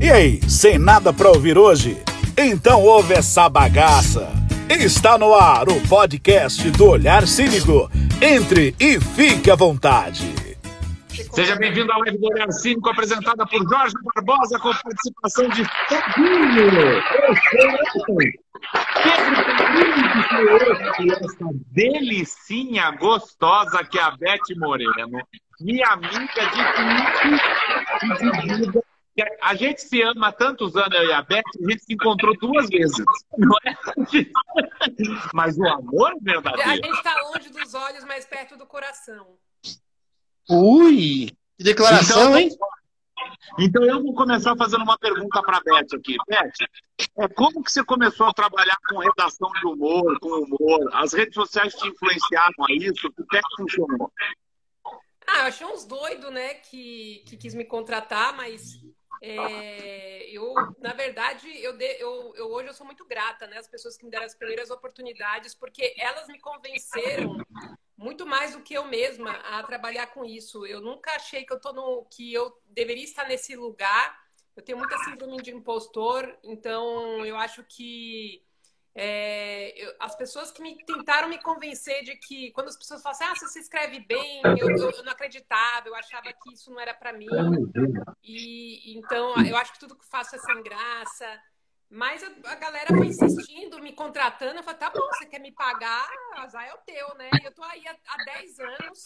E aí, sem nada para ouvir hoje? Então ouve essa bagaça. Está no ar o podcast do Olhar Cínico. Entre e fique à vontade. Seja bem-vindo à live do Olhar Cínico, apresentada por Jorge Barbosa, com participação de Fabinho. Pedro essa delicinha gostosa que é a Beth Moreno, minha amiga de vida a gente se ama há tantos anos, eu e a Beth, a gente se encontrou duas vezes, não é? Mas o amor é verdadeiro. A gente está longe dos olhos, mas perto do coração. Ui! Que declaração, então, hein? Então eu vou começar fazendo uma pergunta para a Beth aqui. Beth, é, como que você começou a trabalhar com redação de humor, com humor? As redes sociais te influenciaram a isso? O que é que funcionou? Ah, eu achei uns doidos, né, que, que quis me contratar, mas é, eu, na verdade, eu, de, eu, eu, hoje eu sou muito grata, né? As pessoas que me deram as primeiras oportunidades, porque elas me convenceram muito mais do que eu mesma a trabalhar com isso. Eu nunca achei que eu tô no que eu deveria estar nesse lugar. Eu tenho muita síndrome de impostor, então eu acho que é, eu, as pessoas que me tentaram me convencer de que, quando as pessoas falam assim, ah, você escreve bem, eu, eu, eu não acreditava, eu achava que isso não era para mim. E então eu acho que tudo que faço é sem graça. Mas a, a galera foi insistindo, me contratando. Eu falei, tá bom, você quer me pagar? Azar é o teu, né? Eu tô aí há, há 10 anos.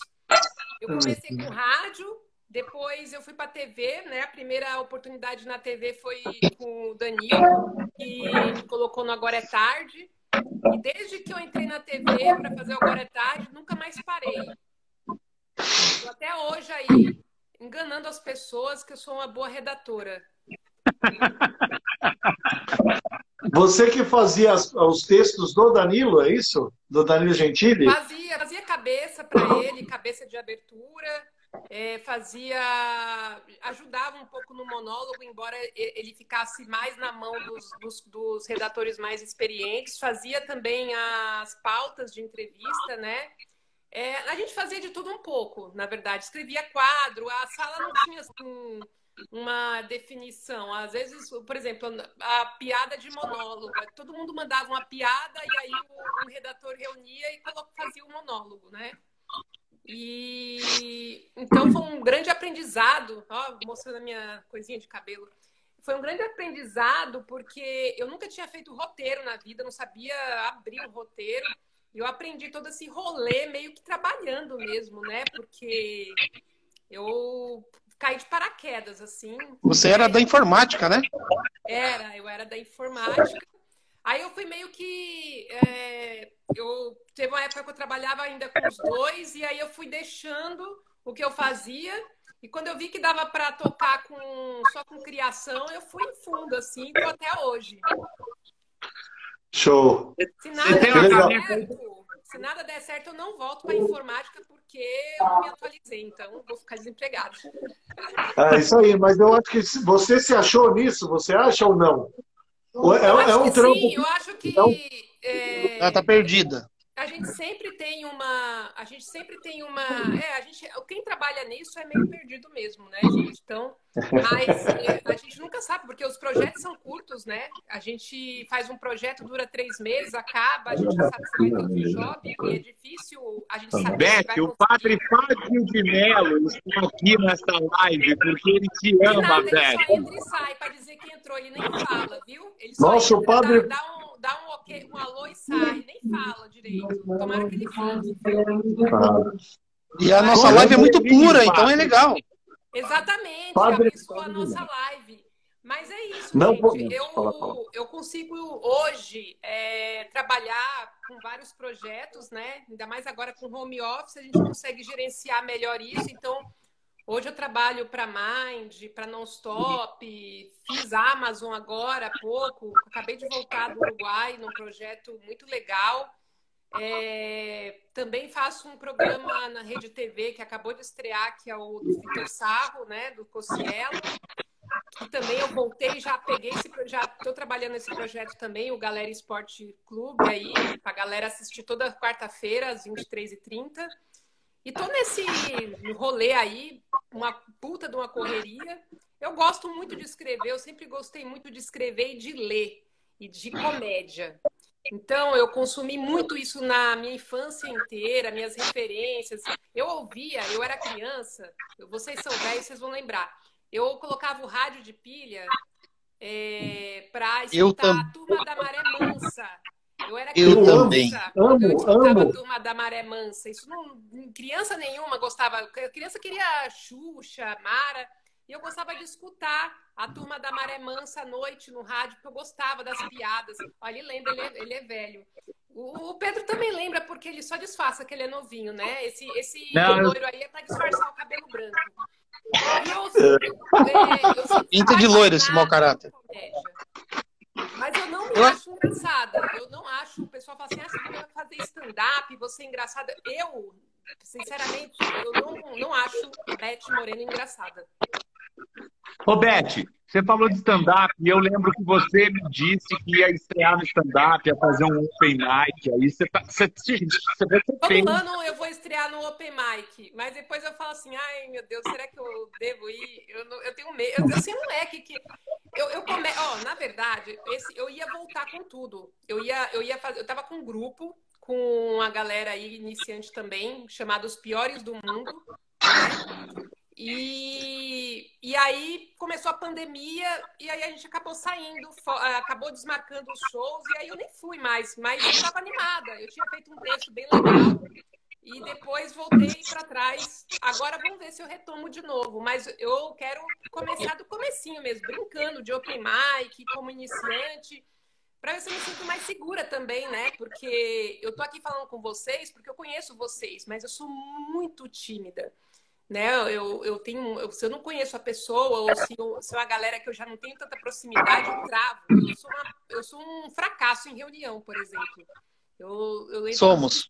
Eu comecei com rádio, depois eu fui para a TV, né? A primeira oportunidade na TV foi com o Danilo, que me colocou no Agora é Tarde. E desde que eu entrei na TV para fazer o Agora é Tarde, nunca mais parei. Tô até hoje aí, enganando as pessoas que eu sou uma boa redatora. Você que fazia os textos do Danilo, é isso? Do Danilo Gentili? Fazia, fazia cabeça para ele, cabeça de abertura é, fazia. ajudava um pouco no monólogo, embora ele ficasse mais na mão dos, dos, dos, redatores mais experientes, fazia também as pautas de entrevista, né? É, a gente fazia de tudo um pouco, na verdade. Escrevia quadro, a sala não tinha assim, uma definição. Às vezes, por exemplo, a piada de monólogo. Todo mundo mandava uma piada e aí o, o redator reunia e fazia o monólogo, né? E então foi um grande aprendizado, ó, mostrando a minha coisinha de cabelo. Foi um grande aprendizado porque eu nunca tinha feito roteiro na vida, não sabia abrir um roteiro. Eu aprendi todo esse rolê meio que trabalhando mesmo, né? Porque eu caí de paraquedas, assim. Você era da informática, né? Era, eu era da informática. Aí eu fui meio que. É, eu teve uma época que eu trabalhava ainda com os dois, e aí eu fui deixando o que eu fazia. E quando eu vi que dava para tocar com, só com criação, eu fui em fundo, assim, tô até hoje. Show! Se nada, der certo, se nada der certo, eu não volto para informática porque eu me atualizei, então vou ficar desempregado. É isso aí, mas eu acho que você se achou nisso, você acha ou não? É, é um trampo. Sim, eu acho que. Então... É... Ela tá perdida a gente sempre tem uma. A gente sempre tem uma. É, a gente, quem trabalha nisso é meio perdido mesmo, né, gente? Então, mas a gente nunca sabe, porque os projetos são curtos, né? A gente faz um projeto, dura três meses, acaba, a gente já sabe se vai ter outro job, e é difícil a gente saber. Beth, o padre Fábio de Mello está aqui nesta live, porque ele te ama, Beth. Ele só entra e sai para dizer que entrou, ele nem fala, viu? Ele só Nossa, o padre. Dá, dá um um, alô e sai, nem fala direito. Tomara que ele fale. E a nossa live é muito pura, então é legal. Exatamente, Padre... abençoa a nossa live. Mas é isso, Não, gente. Eu, eu consigo hoje é, trabalhar com vários projetos, né? Ainda mais agora com home office, a gente consegue gerenciar melhor isso. Então, Hoje eu trabalho para Mind, para Nonstop, fiz Amazon agora há pouco, acabei de voltar do Uruguai num projeto muito legal. É, também faço um programa na Rede TV que acabou de estrear, que é o do Vitor Sarro, né, do Cocielo. E também eu voltei, já peguei esse já estou trabalhando nesse projeto também, o Galera Esporte Clube aí, a galera assistir toda quarta-feira às 23h30. E tô nesse rolê aí, uma puta de uma correria. Eu gosto muito de escrever, eu sempre gostei muito de escrever e de ler, e de comédia. Então, eu consumi muito isso na minha infância inteira, minhas referências. Eu ouvia, eu era criança, vocês são velhos, vocês vão lembrar. Eu colocava o rádio de pilha é, para escutar a Turma da Maré Mansa. Eu era criança, eu também. Amo, eu escutava amo. a Turma da Maré Mansa. Isso não, criança nenhuma gostava. Criança queria Xuxa, Mara. E eu gostava de escutar a turma da Maré Mansa à noite no rádio, porque eu gostava das piadas. Olha, ele lembra, ele é, ele é velho. O, Pedro também lembra, porque ele só disfarça que ele é novinho, né? Esse, esse Não, loiro aí é para disfarçar o cabelo branco. E eu, é, eu Pinta de loiro esse mau caráter. Mas eu não me acho engraçada. Eu não acho. O pessoal fala assim: ah, você vai fazer stand-up, você é engraçada. Eu, sinceramente, eu não, não acho Beth Moreno engraçada. Ô, Beth, você falou de stand-up e eu lembro que você me disse que ia estrear no stand-up, ia fazer um open mic. Aí você, tá, você, você, você ano eu vou estrear no open mic, mas depois eu falo assim, ai meu Deus, será que eu devo ir? Eu, não, eu tenho medo. Eu, eu sei um moleque que... Eu, eu come... oh, na verdade, esse, eu ia voltar com tudo. Eu ia, eu ia fazer... Eu tava com um grupo, com a galera aí iniciante também, chamado Os Piores do Mundo. E, e aí começou a pandemia e aí a gente acabou saindo, acabou desmarcando os shows e aí eu nem fui mais, mas eu estava animada. Eu tinha feito um texto bem legal e depois voltei para trás. Agora vamos ver se eu retomo de novo, mas eu quero começar do comecinho mesmo, brincando de open mic, como iniciante, para ver se eu me sinto mais segura também, né? Porque eu tô aqui falando com vocês porque eu conheço vocês, mas eu sou muito tímida né? Eu, eu tenho, eu, se eu não conheço a pessoa ou se, eu, se é uma galera que eu já não tenho tanta proximidade, eu travo. Eu sou, uma, eu sou um fracasso em reunião, por exemplo. Eu, eu Somos.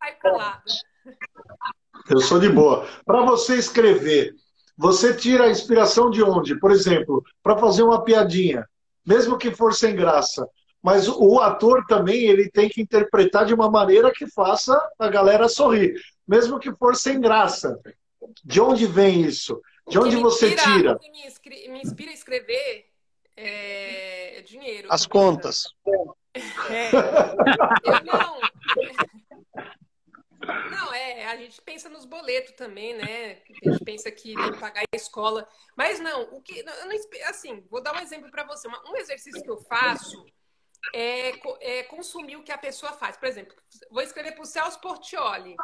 Eu sou de boa. Para você escrever, você tira a inspiração de onde? Por exemplo, para fazer uma piadinha, mesmo que for sem graça, mas o ator também ele tem que interpretar de uma maneira que faça a galera sorrir, mesmo que for sem graça. De onde vem isso? De onde você inspira, tira? O que me, me inspira a escrever é, é dinheiro. As contas. É. Eu não. Não, é, a gente pensa nos boletos também, né? A gente pensa que tem que pagar a escola. Mas não, o que. Não, assim, vou dar um exemplo para você. Um exercício que eu faço é, é, consumir o que a pessoa faz. Por exemplo, vou escrever para o Celso Portioli.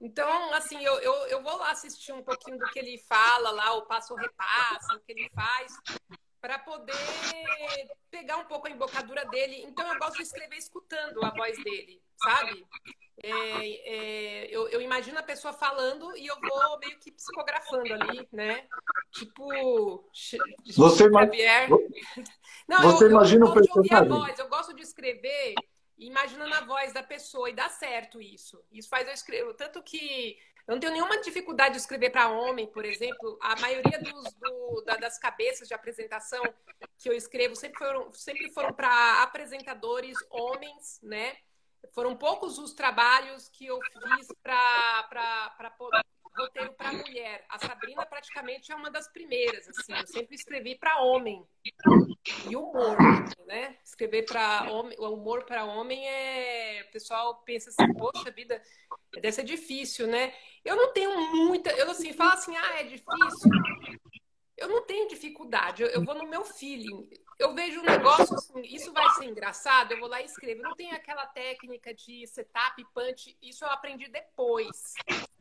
Então, assim, eu, eu, eu vou lá assistir um pouquinho do que ele fala lá, o passo repassa, o que ele faz, para poder pegar um pouco a embocadura dele. Então, eu gosto de escrever escutando a voz dele, sabe? É, é, eu, eu, imagino a pessoa falando e eu vou meio que psicografando ali, né? Tipo, você Xavier. Não, você eu, imagina eu, eu gosto de ouvir a voz, eu gosto de escrever imaginando a voz da pessoa e dá certo isso. Isso faz eu escrever. Tanto que eu não tenho nenhuma dificuldade de escrever para homem, por exemplo. A maioria dos, do, da, das cabeças de apresentação que eu escrevo sempre foram, sempre foram para apresentadores homens, né? Foram poucos os trabalhos que eu fiz para roteiro para mulher. A Sabrina praticamente é uma das primeiras, assim. Eu sempre escrevi para homem. E humor, né? Escrever para homem, o humor para homem é, o pessoal pensa assim, poxa vida, deve ser difícil, né? Eu não tenho muita, eu assim, falo assim, ah, é difícil. Eu não tenho dificuldade, eu, eu vou no meu feeling. Eu vejo um negócio assim, isso vai ser engraçado, eu vou lá e escrevo. Eu não tenho aquela técnica de setup, punch, isso eu aprendi depois.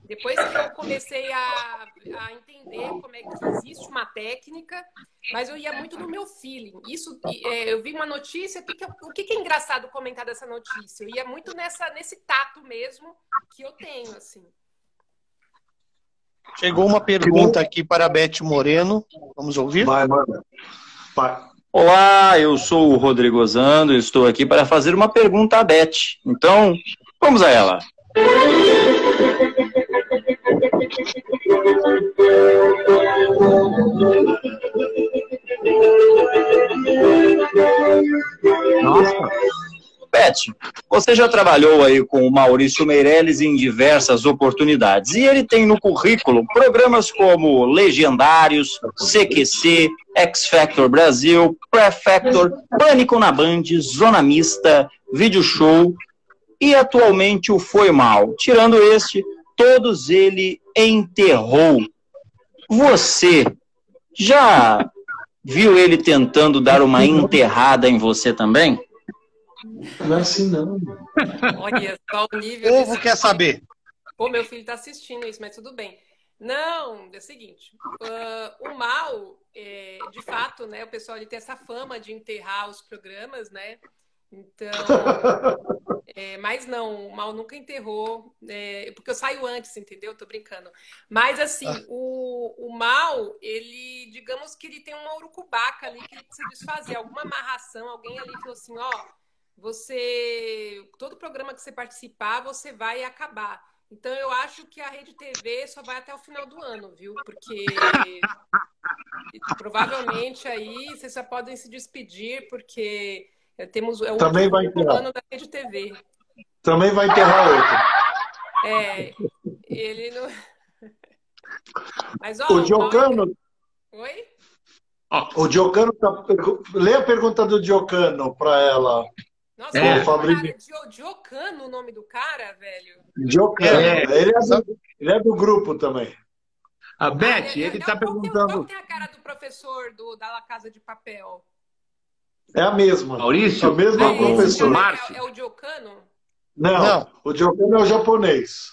Depois que eu comecei a, a entender como é que existe uma técnica, mas eu ia muito no meu feeling. Isso, é, eu vi uma notícia, o que, o que é engraçado comentar dessa notícia? Eu ia muito nessa, nesse tato mesmo que eu tenho, assim. Chegou uma pergunta aqui para a Beth Moreno. Vamos ouvir? Vai, manda. Olá, eu sou o Rodrigo Zando e estou aqui para fazer uma pergunta à Beth. Então, vamos a ela. Você já trabalhou aí com o Maurício Meirelles em diversas oportunidades e ele tem no currículo programas como Legendários, CQC, X Factor Brasil, Prefactor, Pânico na Band, Zona Mista, Vídeo Show e atualmente o Foi Mal. Tirando este, todos ele enterrou. Você já viu ele tentando dar uma enterrada em você também? Não é assim, não. Olha só o nível. O povo quer saber. Pô, meu filho tá assistindo isso, mas tudo bem. Não, é o seguinte, uh, o mal, é, de fato, né, o pessoal ele tem essa fama de enterrar os programas, né? Então, é, mas não, o mal nunca enterrou, é, porque eu saio antes, entendeu? Tô brincando. Mas assim, ah. o, o mal, ele, digamos que ele tem uma urucubaca ali que precisa desfazer, alguma amarração, alguém ali falou assim, ó, você, todo programa que você participar, você vai acabar. Então eu acho que a Rede TV só vai até o final do ano, viu? Porque provavelmente aí vocês só podem se despedir, porque temos é o Também vai ano da Rede TV. Também vai enterrar outro. É, ele não. Mas, ó, o Diocano. Oi? O Diocano tá... Lê a pergunta do Diocano para ela. Nossa, é. Fabrício... Diocano o nome do cara, velho? Diocano. É. Ele, é do, ele é do grupo também. A Beth, ah, ele está perguntando. Qual tem a cara do professor do, da La Casa de Papel? É a mesma. Maurício? A mesma é professor. É, é, o Diocano? Não, Não, o Diocano é o japonês.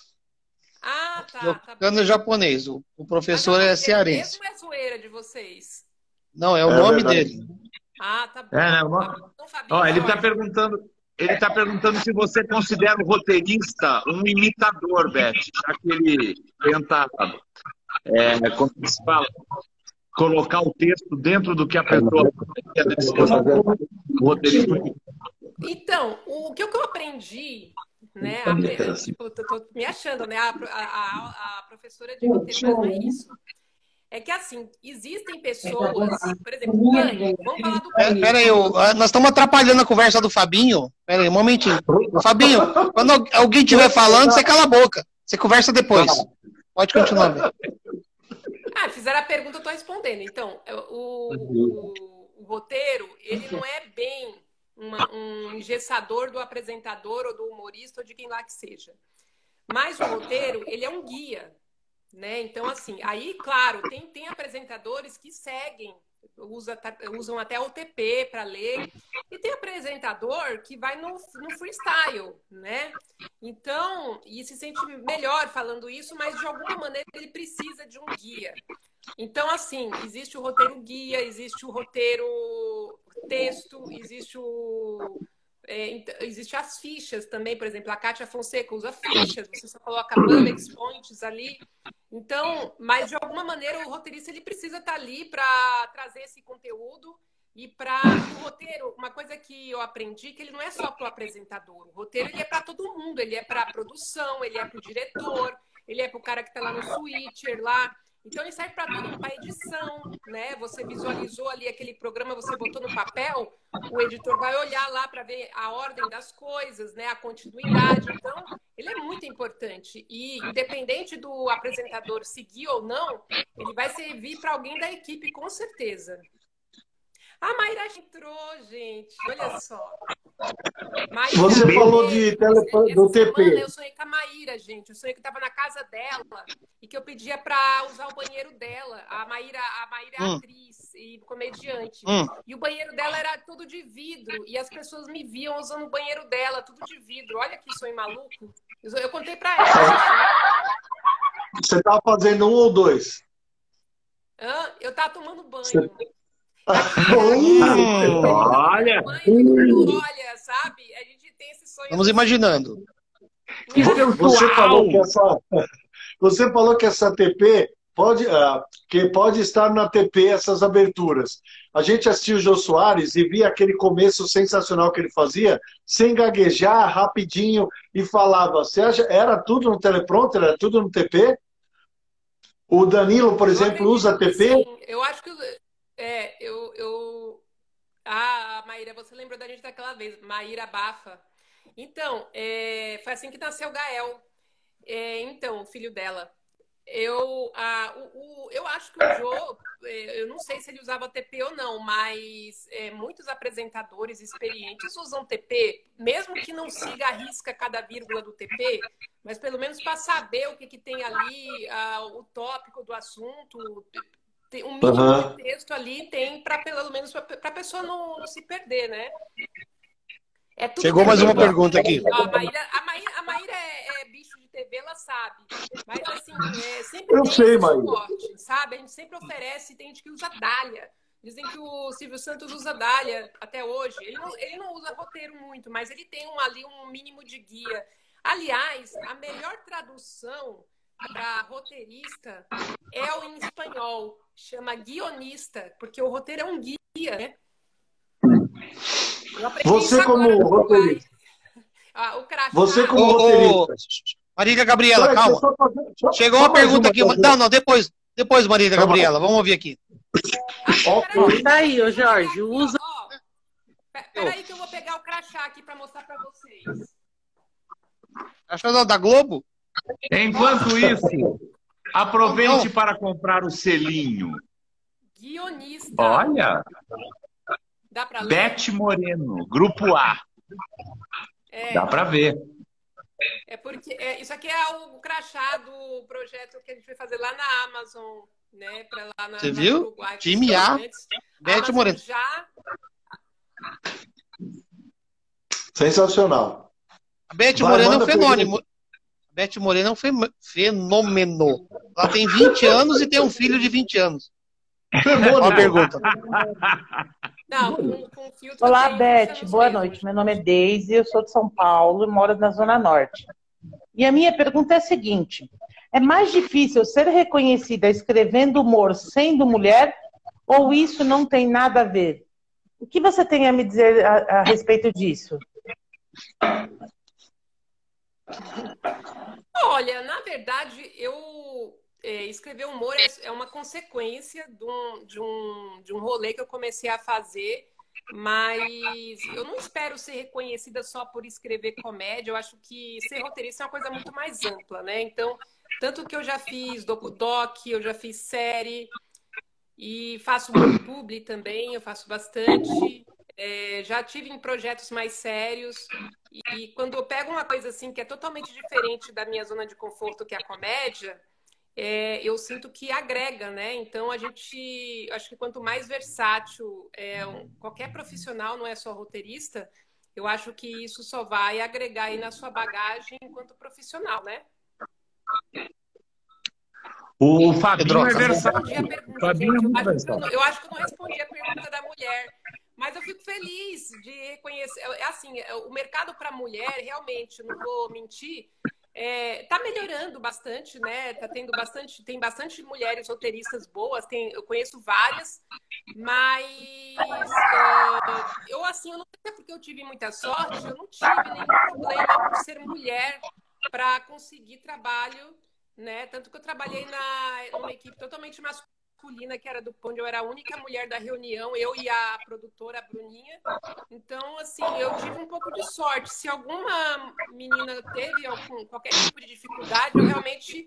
Ah, tá. Diocano tá é japonês. O, o professor é cearense. Mesmo é zoeira de vocês. Não, é o é nome verdade. dele. Ah, tá bom. É, né? Então, Ó, ele está perguntando. Ele está perguntando se você considera o roteirista um imitador, Beth, já que ele tenta, é, como se fala, colocar o texto dentro do que a pessoa o roteirista. Então, o que eu aprendi, né? A, tipo, tô, me achando, né? A, a, a professora de roteiro não é isso é que assim, existem pessoas, por exemplo, Pânico, vamos falar do Pânico. Pera aí, ah, nós estamos atrapalhando a conversa do Fabinho. Pera aí, um momentinho. Fabinho, quando alguém estiver falando, você cala a boca. Você conversa depois. Pode continuar. Ah, fizeram a pergunta, eu estou respondendo. Então, o, o, o, roteiro, ele não é bem uma, um engessador do apresentador ou do humorista ou de quem lá que seja. Mas o roteiro, ele é um guia. Né? Então, assim, aí, claro, tem, tem apresentadores que seguem, usa, usam até o TP para ler, e tem apresentador que vai no, no freestyle, né? Então, e se sente melhor falando isso, mas de alguma maneira ele precisa de um guia. Então, assim, existe o roteiro guia, existe o roteiro texto, existe o é, existe as fichas também, por exemplo, a Kátia Fonseca usa fichas, você só coloca bullet points ali. Então, mas de alguma maneira o roteirista ele precisa estar ali para trazer esse conteúdo e para o roteiro, uma coisa que eu aprendi que ele não é só para o apresentador. O roteiro ele é para todo mundo, ele é para a produção, ele é para o diretor, ele é para o cara que está lá no switcher lá. Então ele serve para tudo, para edição, né? Você visualizou ali aquele programa, você botou no papel, o editor vai olhar lá para ver a ordem das coisas, né? A continuidade. Então, ele é muito importante e independente do apresentador seguir ou não, ele vai servir para alguém da equipe com certeza. A Mayra entrou, gente. Olha só. Mayra, Você falou de telefone, do TP. Semana, eu sonhei com a Maíra, gente. Eu sonhei que estava na casa dela e que eu pedia para usar o banheiro dela. A Maíra, a Maíra é hum. atriz e comediante. Hum. E o banheiro dela era tudo de vidro. E as pessoas me viam usando o banheiro dela, tudo de vidro. Olha que sonho maluco. Eu contei para ela. Você estava fazendo um ou dois? Hã? Eu tava tomando banho. Você... olha! Olha, sabe? A gente tem esse sonho. Vamos imaginando. Você falou que essa, você falou que essa TP pode, uh, que pode estar na TP essas aberturas. A gente assistiu o Jô Soares e via aquele começo sensacional que ele fazia, sem gaguejar, rapidinho, e falava. Você acha, era tudo no teleprompter, era tudo no TP? O Danilo, por exemplo, usa TP? Sim, eu acho que é, eu, eu... Ah, Maíra, você lembrou da gente daquela vez, Maíra Bafa. Então, é, foi assim que nasceu o Gael. É, então, o filho dela. Eu, a, o, o, eu acho que o Jô, é, eu não sei se ele usava TP ou não, mas é, muitos apresentadores experientes usam TP, mesmo que não siga a risca cada vírgula do TP, mas pelo menos para saber o que, que tem ali, o tópico do assunto, tem um mínimo uhum. de texto ali tem para pelo menos para a pessoa não, não, se perder, né? É Chegou mais uma pergunta aqui. a Maíra, a Maíra, a Maíra é, é, bicho de TV, ela sabe. Mas assim, é, sempre Eu sei, suporte, sabe? A gente sempre oferece, tem gente que usa Dália. Dizem que o Silvio Santos usa Dália até hoje. Ele não, ele não usa roteiro muito, mas ele tem um, ali um mínimo de guia. Aliás, a melhor tradução para roteirista é o em espanhol, chama guionista, porque o roteiro é um guia, né? Você como roteirista. Ah, o crachá... Você como roteirista. Marília Gabriela, calma. Fazer... Chegou uma pergunta aqui. Fazer... Não, não, depois, depois Marília Gabriela. Vamos ouvir aqui. Ok. Tá aí, ô Jorge, usa. Peraí que eu vou pegar o crachá aqui para mostrar para vocês. Crachá da Globo? Enquanto isso, aproveite para comprar o selinho. Guionista. Olha. Dá para ler? Bete Moreno, Grupo A. É. Dá para ver. É porque é, isso aqui é o crachá do projeto que a gente vai fazer lá na Amazon, né? Para lá na, Você na viu? Uruguai, Time A, Bete Moreno. Já... Sensacional. A Bete Moreno é um fenômeno. Bete Moreno é um fenômeno. Ela tem 20 anos e tem um filho de 20 anos. Uma pergunta. Não, com, com Olá, Beth. Boa noite. Meu nome é Deise, eu sou de São Paulo e moro na Zona Norte. E a minha pergunta é a seguinte: é mais difícil ser reconhecida escrevendo humor sendo mulher ou isso não tem nada a ver? O que você tem a me dizer a, a respeito disso? Olha, na verdade, eu é, escrever humor é, é uma consequência de um, de, um, de um rolê que eu comecei a fazer, mas eu não espero ser reconhecida só por escrever comédia. Eu acho que ser roteirista é uma coisa muito mais ampla, né? Então, tanto que eu já fiz doc, eu já fiz série e faço muito publi também, eu faço bastante. É, já tive em projetos mais sérios e quando eu pego uma coisa assim que é totalmente diferente da minha zona de conforto, que é a comédia, é, eu sinto que agrega, né? Então a gente, acho que quanto mais versátil é, um, qualquer profissional, não é só roteirista, eu acho que isso só vai agregar aí na sua bagagem enquanto profissional, né? O Fabinho é versátil. Fabinho é versátil. Eu acho que eu não respondi a pergunta da mulher. Mas eu fico feliz de reconhecer. É assim, é, o mercado para mulher, realmente, não vou mentir, está é, melhorando bastante, né? Tá tendo bastante, tem bastante mulheres roteiristas boas, tem, eu conheço várias, mas é, eu assim, eu não sei porque eu tive muita sorte, eu não tive nenhum problema por ser mulher para conseguir trabalho, né? Tanto que eu trabalhei na numa equipe totalmente masculina masculina, que era do onde eu era a única mulher da reunião, eu e a produtora a Bruninha. Então, assim, eu tive um pouco de sorte. Se alguma menina teve algum, qualquer tipo de dificuldade, eu realmente,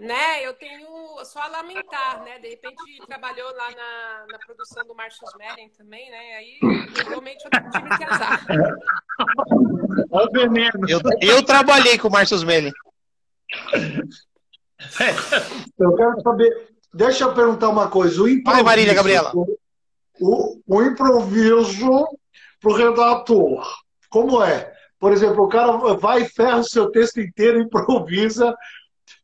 né, eu tenho só a lamentar, né? De repente trabalhou lá na, na produção do Marcos Meren também, né? Aí realmente eu tive que azar. Eu, eu trabalhei com o Marcos Meren. Eu quero saber, Deixa eu perguntar uma coisa. O improviso, Vai, Marília Gabriela. O, o improviso para o redator, como é? Por exemplo, o cara vai e ferra o seu texto inteiro, improvisa,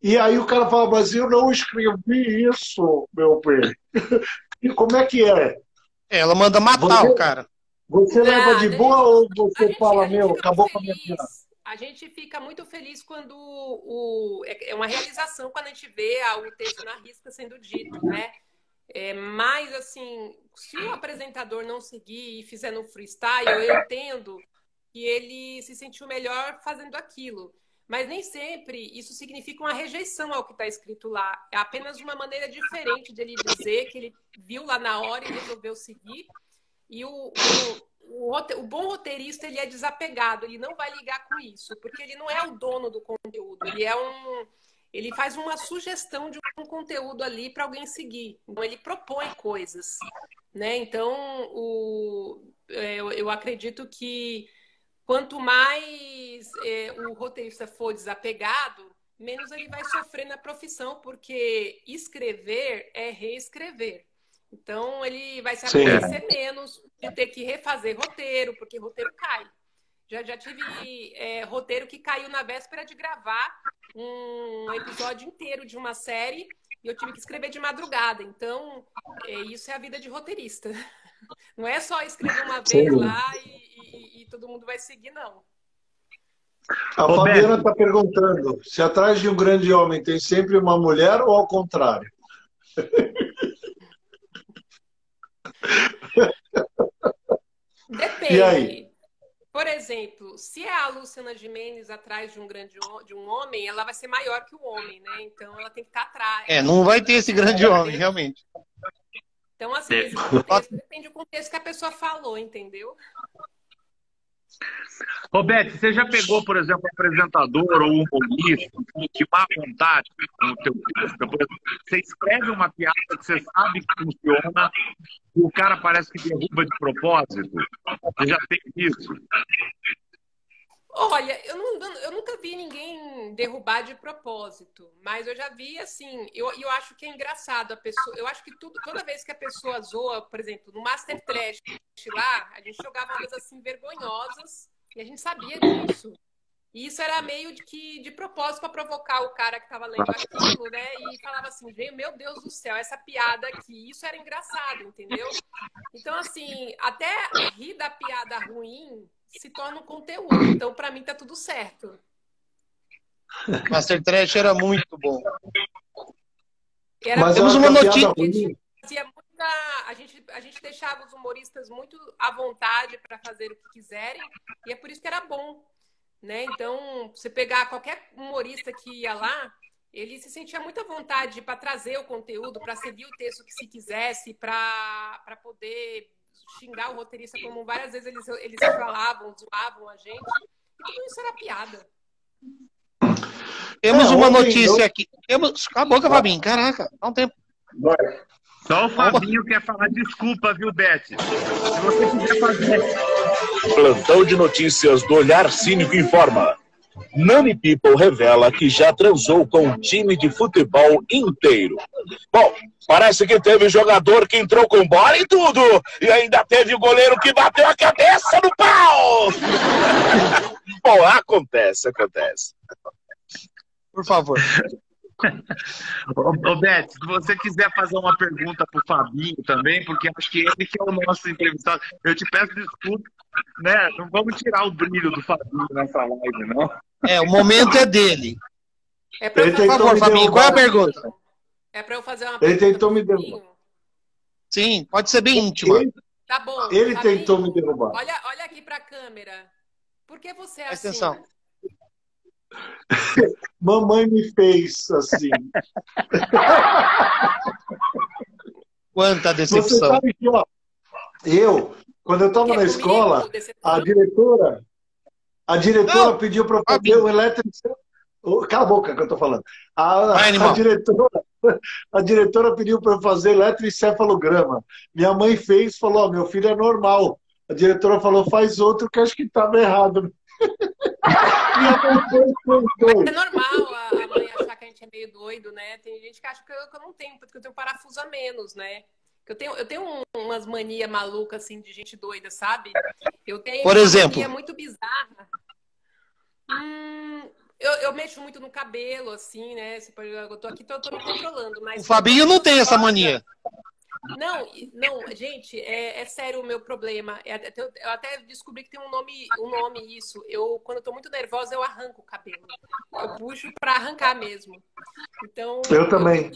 e aí o cara fala, mas eu não escrevi isso, meu bem. E como é que é? Ela manda matar você, o cara. Você leva de boa ou você fala, meu, acabou com a minha vida? A gente fica muito feliz quando o, é, é uma realização quando a gente vê o texto na risca sendo dito, né? É, mas, assim, se o apresentador não seguir e fizer no freestyle, eu entendo que ele se sentiu melhor fazendo aquilo. Mas nem sempre isso significa uma rejeição ao que está escrito lá. É apenas uma maneira diferente de ele dizer que ele viu lá na hora e resolveu seguir E o, o, o, o, bom roteirista ele é desapegado, ele não vai ligar com isso, porque ele não é o dono do conteúdo, ele é um. Ele faz uma sugestão de um conteúdo ali para alguém seguir. Então, ele propõe coisas. Né? Então, o, é, eu, eu acredito que quanto mais é, o roteirista for desapegado, menos ele vai sofrer na profissão, porque escrever é reescrever. Então, ele vai se acontecer menos de ter que refazer roteiro, porque roteiro cai. Já, já tive é, roteiro que caiu na véspera de gravar um episódio inteiro de uma série e eu tive que escrever de madrugada. Então, é, isso é a vida de roteirista. Não é só escrever uma vez Sim. lá e, e, e, todo mundo vai seguir, não. A Fabiana está perguntando se atrás de um grande homem tem sempre uma mulher ou ao contrário? Depende. E aí? Por exemplo, se é a Luciana Gimenez atrás de um grande de um homem, ela vai ser maior que o homem, né? Então ela tem que estar tá atrás. É, não vai ter esse grande homem, realmente. Então, assim, contexto, depende do contexto que a pessoa falou, entendeu? Roberto, você já pegou, por exemplo, um apresentador ou um humorista que má vontade no teu Você escreve uma piada que você sabe que funciona e o cara parece que derruba de propósito? Você já tem isso? Olha, eu, não, eu nunca vi ninguém derrubar de propósito, mas eu já vi assim, eu, eu acho que é engraçado a pessoa, eu acho que tudo, toda vez que a pessoa zoa, por exemplo, no Master Trash lá, a gente jogava coisas assim vergonhosas e a gente sabia disso. E isso era meio de que de propósito para provocar o cara que estava lendo aquilo, né? E falava assim, meu Deus do céu, essa piada aqui, isso era engraçado, entendeu? Então, assim, até rir da piada ruim se torna um conteúdo. Então, para mim, tá tudo certo. Master Trash era muito bom. Era Mas temos uma notícia. A gente, muita, a, gente, a gente deixava os humoristas muito à vontade para fazer o que quiserem, e é por isso que era bom. Né? Então, você pegar qualquer humorista que ia lá, ele se sentia muita vontade para trazer o conteúdo, para seguir o texto que se quisesse, para poder xingar o roteirista, como várias vezes eles, eles falavam, zoavam a gente. E tudo isso era piada. Temos é, uma notícia aqui. Temos... Cala a boca, Fabinho. Caraca, dá um tempo. Só o Fabinho quer falar desculpa, viu, Beth? Se você quiser fazer. Plantão de notícias do Olhar Cínico informa. Nani People revela que já transou com um time de futebol inteiro. Bom, parece que teve jogador que entrou com bola e tudo. E ainda teve o goleiro que bateu a cabeça no pau. Bom, acontece, acontece. Por favor. Ô, Beth, se você quiser fazer uma pergunta para o Fabinho também, porque acho que ele que é o nosso entrevistado, eu te peço desculpa, né? Não vamos tirar o brilho do Fabinho nessa live, não. É, o momento é dele. É pra, por favor, Fabinho, qual é a pergunta? É para eu fazer uma pergunta. Ele tentou me derrubar. Sim, pode ser bem íntima. Ele, tá bom. Ele Fabinho, tentou me derrubar. Olha, olha aqui para a câmera. Por que você é Presta assim? Atenção. Mamãe me fez assim. Quanta decepção. Você sabe que, ó, eu, quando eu estava na escola, a diretora, a diretora Não, pediu para fazer o elétrico. Cala a boca que eu estou falando. A, a, diretora, a diretora pediu para eu fazer eletroencefalograma. Minha mãe fez, falou: oh, meu filho é normal. A diretora falou: faz outro que acho que estava errado. é normal a, a, mãe achar que a gente é meio doido, né? Tem gente que acha que eu, que eu não tenho, porque eu tenho parafuso a menos, né? Eu tenho, eu tenho um, umas manias malucas, assim, de gente doida, sabe? Eu tenho Por exemplo? uma mania muito bizarra. Hum, eu, eu, mexo muito no cabelo, assim, né? Eu tô aqui, tô, tô me controlando. Mas o Fabinho não tem essa mania. Não, não, gente, é, é sério o meu problema. É, eu até descobri que tem um nome, um nome isso. Eu, quando eu tô muito nervosa, eu arranco o cabelo. Eu puxo para arrancar mesmo. Então. Eu também.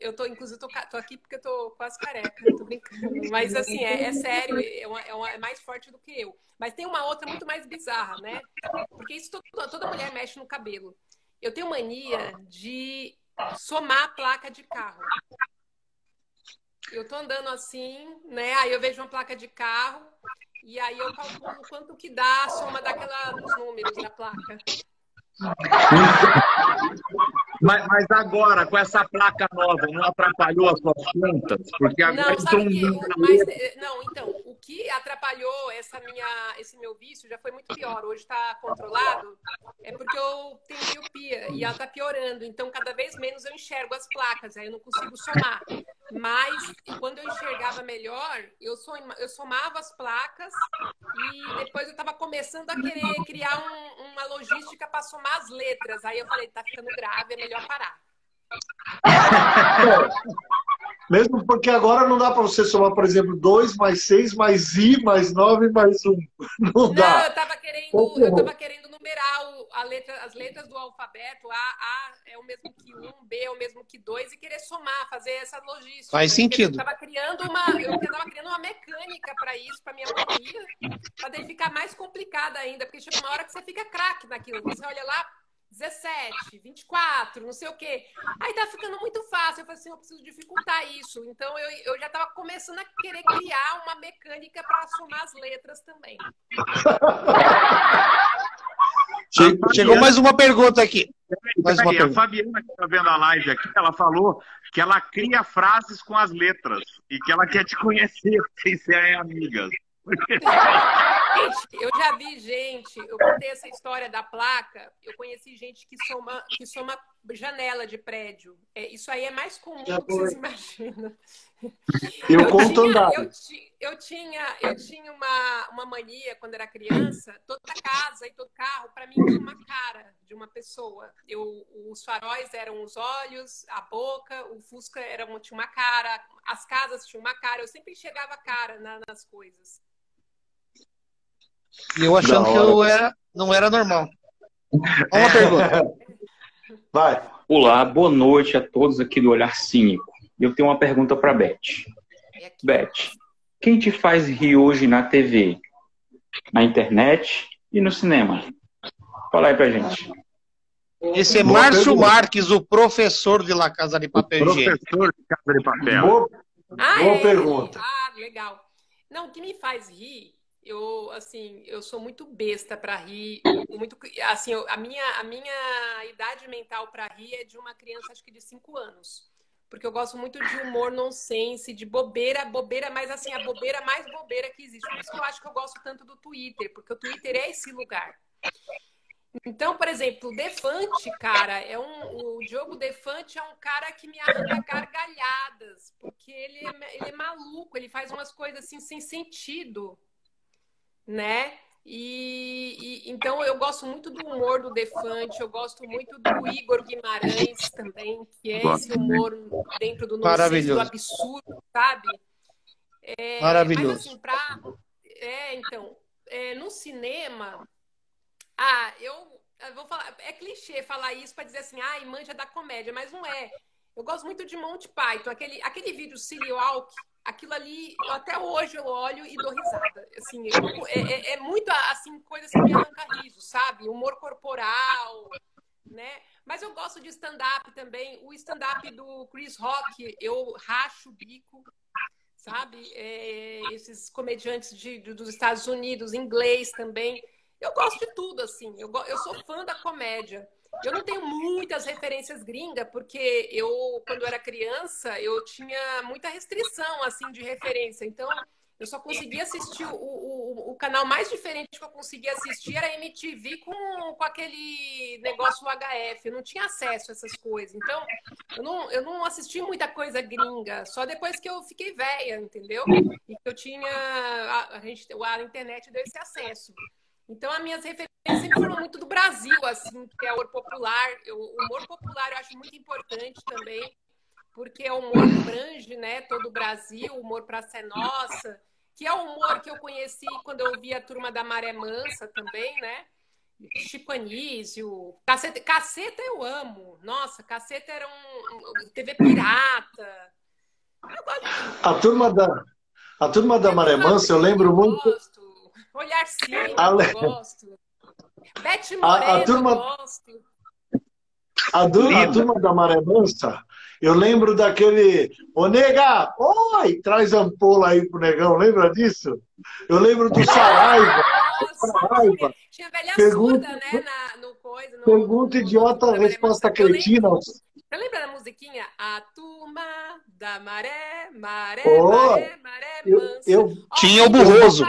Eu, tô, inclusive, tô, tô, aqui porque eu tô quase careca. Tô brincando. Mas assim, é, é sério, é, uma, é, uma, é, mais forte do que eu. Mas tem uma outra muito mais bizarra, né? Porque isso toda, toda mulher mexe no cabelo. Eu tenho mania de somar a placa de carro. Eu tô andando assim, né? Aí eu vejo uma placa de carro e aí eu calculo quanto que dá a soma daquela, dos números da placa. Mas, mas, agora, com essa placa nova, não atrapalhou as suas contas? Porque agora não, que, mas, eh, não, então, o que atrapalhou essa minha, esse meu vício já foi muito pior. Hoje está controlado, é porque eu tenho miopia e ela está piorando. Então, cada vez menos eu enxergo as placas, aí eu não consigo somar. Mas, quando eu enxergava melhor, eu, som, eu somava as placas e depois eu estava começando a querer criar um, uma logística para somar as letras. Aí eu falei, tá ficando grave, é melhor parar. Mesmo porque agora não dá para você somar, por exemplo, 2 mais 6 mais i mais 9 mais 1. Não, dá. Não, eu estava querendo, eu tava querendo numerar o, a letra, as letras do alfabeto. A, A é o mesmo que 1, B é o mesmo que 2 e querer somar, fazer essa logística. Faz sentido. Eu estava criando uma, eu estava criando uma mecânica para isso, para minha mania, para ficar mais complicada ainda, porque chega uma hora que você fica craque naquilo. Você olha lá, 17, 24, não sei o quê. Aí tá ficando muito fácil. Eu falei assim, eu preciso dificultar isso. Então eu, eu já estava começando a querer criar uma mecânica para somar as letras também. Chegou mais uma pergunta aqui. Mais uma pergunta. A Fabiana que está vendo a live aqui, ela falou que ela cria frases com as letras e que ela quer te conhecer, sem ser amigas. Gente, eu já vi gente, eu contei essa história da placa, eu conheci gente que soma, que soma janela de prédio. É, isso aí é mais comum do que vocês imaginam. Eu, eu conto tinha, andar. Eu, eu, tinha, eu tinha uma, uma mania quando era criança, toda casa e todo carro, para mim, tinha uma cara de uma pessoa. Eu, os faróis eram os olhos, a boca, o Fusca era, tinha uma cara, as casas tinham uma cara, eu sempre enxergava a cara na, nas coisas. E eu achando que eu era, não era normal. Uma pergunta. Vai. Olá, boa noite a todos aqui do Olhar Cínico. Eu tenho uma pergunta para Beth. Beth, quem te faz rir hoje na TV, na internet e no cinema? Fala aí pra gente. Esse é boa Márcio pergunta. Marques, o professor de La Casa de Papel. professor de Casa de Papel. Boa, ah, boa é? pergunta. Ah, legal. Não, o que me faz rir eu assim eu sou muito besta para rir muito assim eu, a minha a minha idade mental para rir é de uma criança acho que de 5 anos. Porque eu gosto muito de humor nonsense de bobeira bobeira mas assim a bobeira mais bobeira que existe. Por isso que eu acho que eu gosto tanto do Twitter porque o Twitter é esse lugar. Então, por exemplo, o Defante, cara, é um, o Diogo Defante é um cara que me arranca gargalhadas, porque ele é, ele é maluco, ele faz umas coisas assim sem sentido né? E, e, então eu gosto muito do humor do Defante, eu gosto muito do Igor Guimarães também, que é esse humor dentro do nonsense, do absurdo, sabe? É, Maravilhoso. Mas assim, pra, é, então, é, no cinema, ah, eu, eu, vou falar, é clichê falar isso para dizer assim, ah, manja da comédia, mas não é. Eu gosto muito de Monty Python, aquele, aquele vídeo Silly Walk, aquilo ali, até hoje eu olho e dou risada. Assim, eu, é, é, é, muito assim, coisa assim que arranca riso, sabe? Humor corporal, né? Mas eu gosto de stand-up também. O stand-up do Chris Rock, eu racho o bico, sabe? É, esses comediantes de, de, dos Estados Unidos, inglês também. Eu gosto de tudo, assim. Eu, eu sou fã da comédia. Eu não tenho muitas referências gringas, porque eu, quando eu era criança, eu tinha muita restrição, assim, de referência. Então, eu só conseguia assistir, o, o, o canal mais diferente que eu conseguia assistir era MTV com, com aquele negócio HF. Eu não tinha acesso a essas coisas. Então, eu não, eu não assisti muita coisa gringa, só depois que eu fiquei velha, entendeu? E que eu tinha. A, a, gente, a internet deu esse acesso. Então, as minhas referências sempre foram muito do Brasil, assim, que é o humor popular. Eu, o humor popular eu acho muito importante também, porque é o humor que abrange né, todo o Brasil, o humor para ser nossa, que é o humor que eu conheci quando eu vi a Turma da Maré Mansa também, né? Chico Anísio, caceta, caceta eu amo. Nossa, caceta era um, um TV pirata. A turma da, a turma da Maré Mansa, eu lembro muito. Olhar cínico, Ale... eu gosto. Beth Moreno, a, a turma, gosto. A, du, a turma da Maré Mansa, Eu lembro daquele. Ô, nega! Oi! Traz ampola aí pro negão, lembra disso? Eu lembro do Saraiva. Nossa, Saraiva. Tinha velha pergunta, surda, né? Na, no coisa, no, pergunta idiota, no, resposta cretina. Você lembra da musiquinha? A turma da maré, maré, oh, maré, maré, mansa. Eu, eu... Tinha o burroso.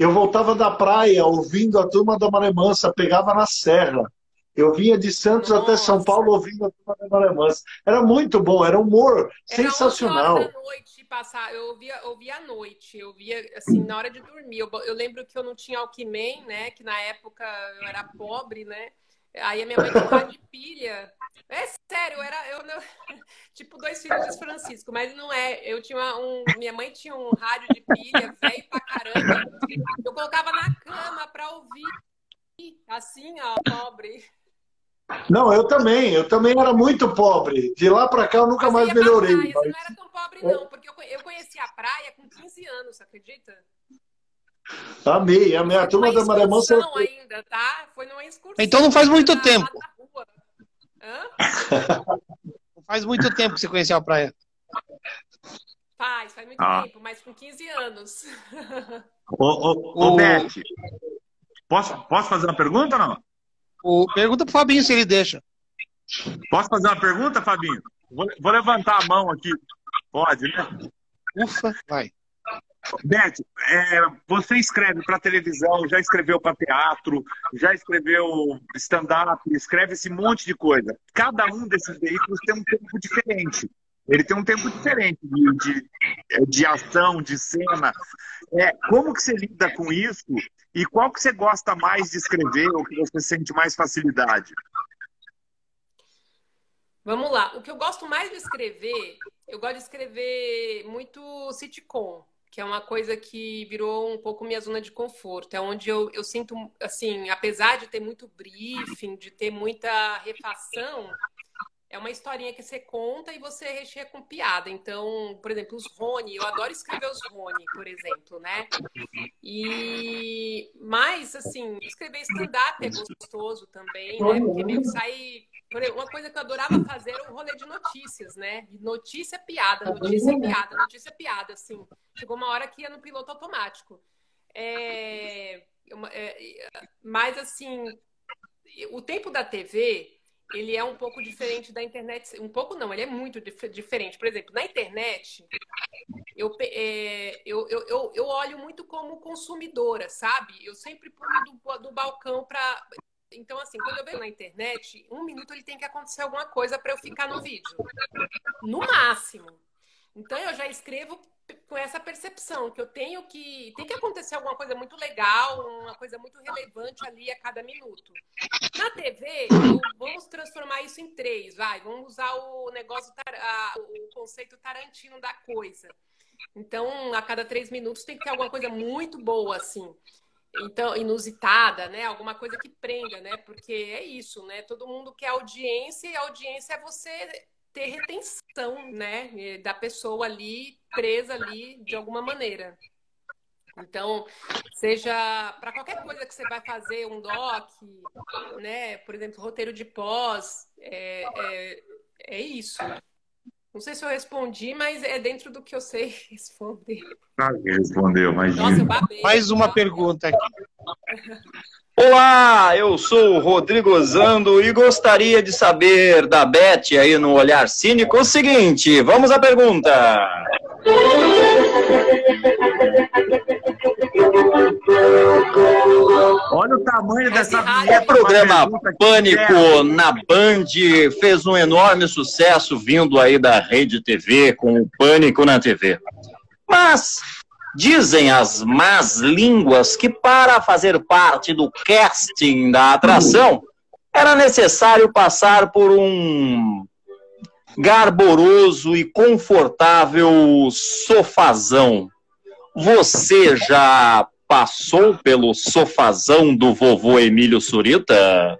Eu voltava da praia ouvindo a turma da Maré Mansa, pegava na serra. Eu vinha de Santos Nossa. até São Paulo ouvindo a turma da Maré Mansa. Era muito bom, era humor era sensacional. Era noite passar, eu ouvia, ouvia à noite, eu via assim, na hora de dormir. Eu, eu lembro que eu não tinha Alckmin, né? Que na época eu era pobre, né? Aí a minha mãe tinha de pilha. É sério, eu era eu não, tipo dois filhos de Francisco, mas não é. Eu tinha um, minha mãe tinha um rádio de pilha, velho pra caramba. Eu colocava na cama pra ouvir, assim, ó, pobre. Não, eu também. Eu também era muito pobre. De lá pra cá eu nunca mais melhorei. Praia, mas... Você não era tão pobre, não, porque eu conheci a praia com 15 anos, acredita? Amei, amei. A turma da Maré Mansa. ainda, tá? Foi numa excursão. Então não faz muito tempo. não faz muito tempo que você conheceu a praia. Faz, faz muito ah. tempo, mas com 15 anos. Ô, ô, ô, Beth, posso, posso fazer uma pergunta ou não? O, pergunta pro Fabinho se ele deixa. Posso fazer uma pergunta, Fabinho? Vou, vou levantar a mão aqui. Pode, né? Ufa, vai. Beth, é, você escreve para televisão, já escreveu para teatro, já escreveu stand-up, escreve esse monte de coisa. Cada um desses veículos tem um tempo diferente. Ele tem um tempo diferente de, de, de ação, de cena. É, como que você lida com isso? E qual que você gosta mais de escrever ou que você sente mais facilidade? Vamos lá. O que eu gosto mais de escrever, eu gosto de escrever muito sitcom que é uma coisa que virou um pouco minha zona de conforto. É onde eu, eu sinto, assim, apesar de ter muito briefing, de ter muita refação, é uma historinha que você conta e você recheia com piada. Então, por exemplo, os Rony, eu adoro escrever os Rony, por exemplo, né? E mas assim, escrever stand-up é gostoso também, né? Porque meio que sai uma coisa que eu adorava fazer era o rolê de notícias, né? Notícia, piada, notícia, piada, notícia, piada, assim. Chegou uma hora que ia no piloto automático. É, é, mas, assim, o tempo da TV, ele é um pouco diferente da internet. Um pouco não, ele é muito dif diferente. Por exemplo, na internet, eu, é, eu, eu, eu, eu, olho muito como consumidora, sabe? Eu sempre pulo do, do balcão para então, assim, quando eu vejo na internet, um minuto ele tem que acontecer alguma coisa para eu ficar no vídeo. No máximo. Então, eu já escrevo com essa percepção que eu tenho que tem que acontecer alguma coisa muito legal, uma coisa muito relevante ali a cada minuto. Na TV, vamos transformar isso em três, vai, vamos usar o negócio, o conceito Tarantino da coisa. Então, a cada três minutos tem que ter alguma coisa muito boa, assim então inusitada, né? Alguma coisa que prenda, né? Porque é isso, né? Todo mundo quer audiência e audiência é você ter retenção, né? Da pessoa ali presa ali de alguma maneira. Então, seja para qualquer coisa que você vai fazer, um doc, né? Por exemplo, roteiro de pós, é, é, é isso. Não sei se eu respondi, mas é dentro do que eu sei responder. Ah, respondeu, mas. Nossa, Mais uma pergunta aqui. Olá, eu sou o Rodrigo Zando e gostaria de saber da Beth aí no Olhar Cínico o seguinte: vamos à pergunta. Olha o tamanho dessa O programa Pânico na Band fez um enorme sucesso vindo aí da Rede TV com o Pânico na TV. Mas dizem as más línguas que para fazer parte do casting da atração era necessário passar por um garboroso e confortável sofazão. Você já passou pelo sofazão do vovô Emílio Surita?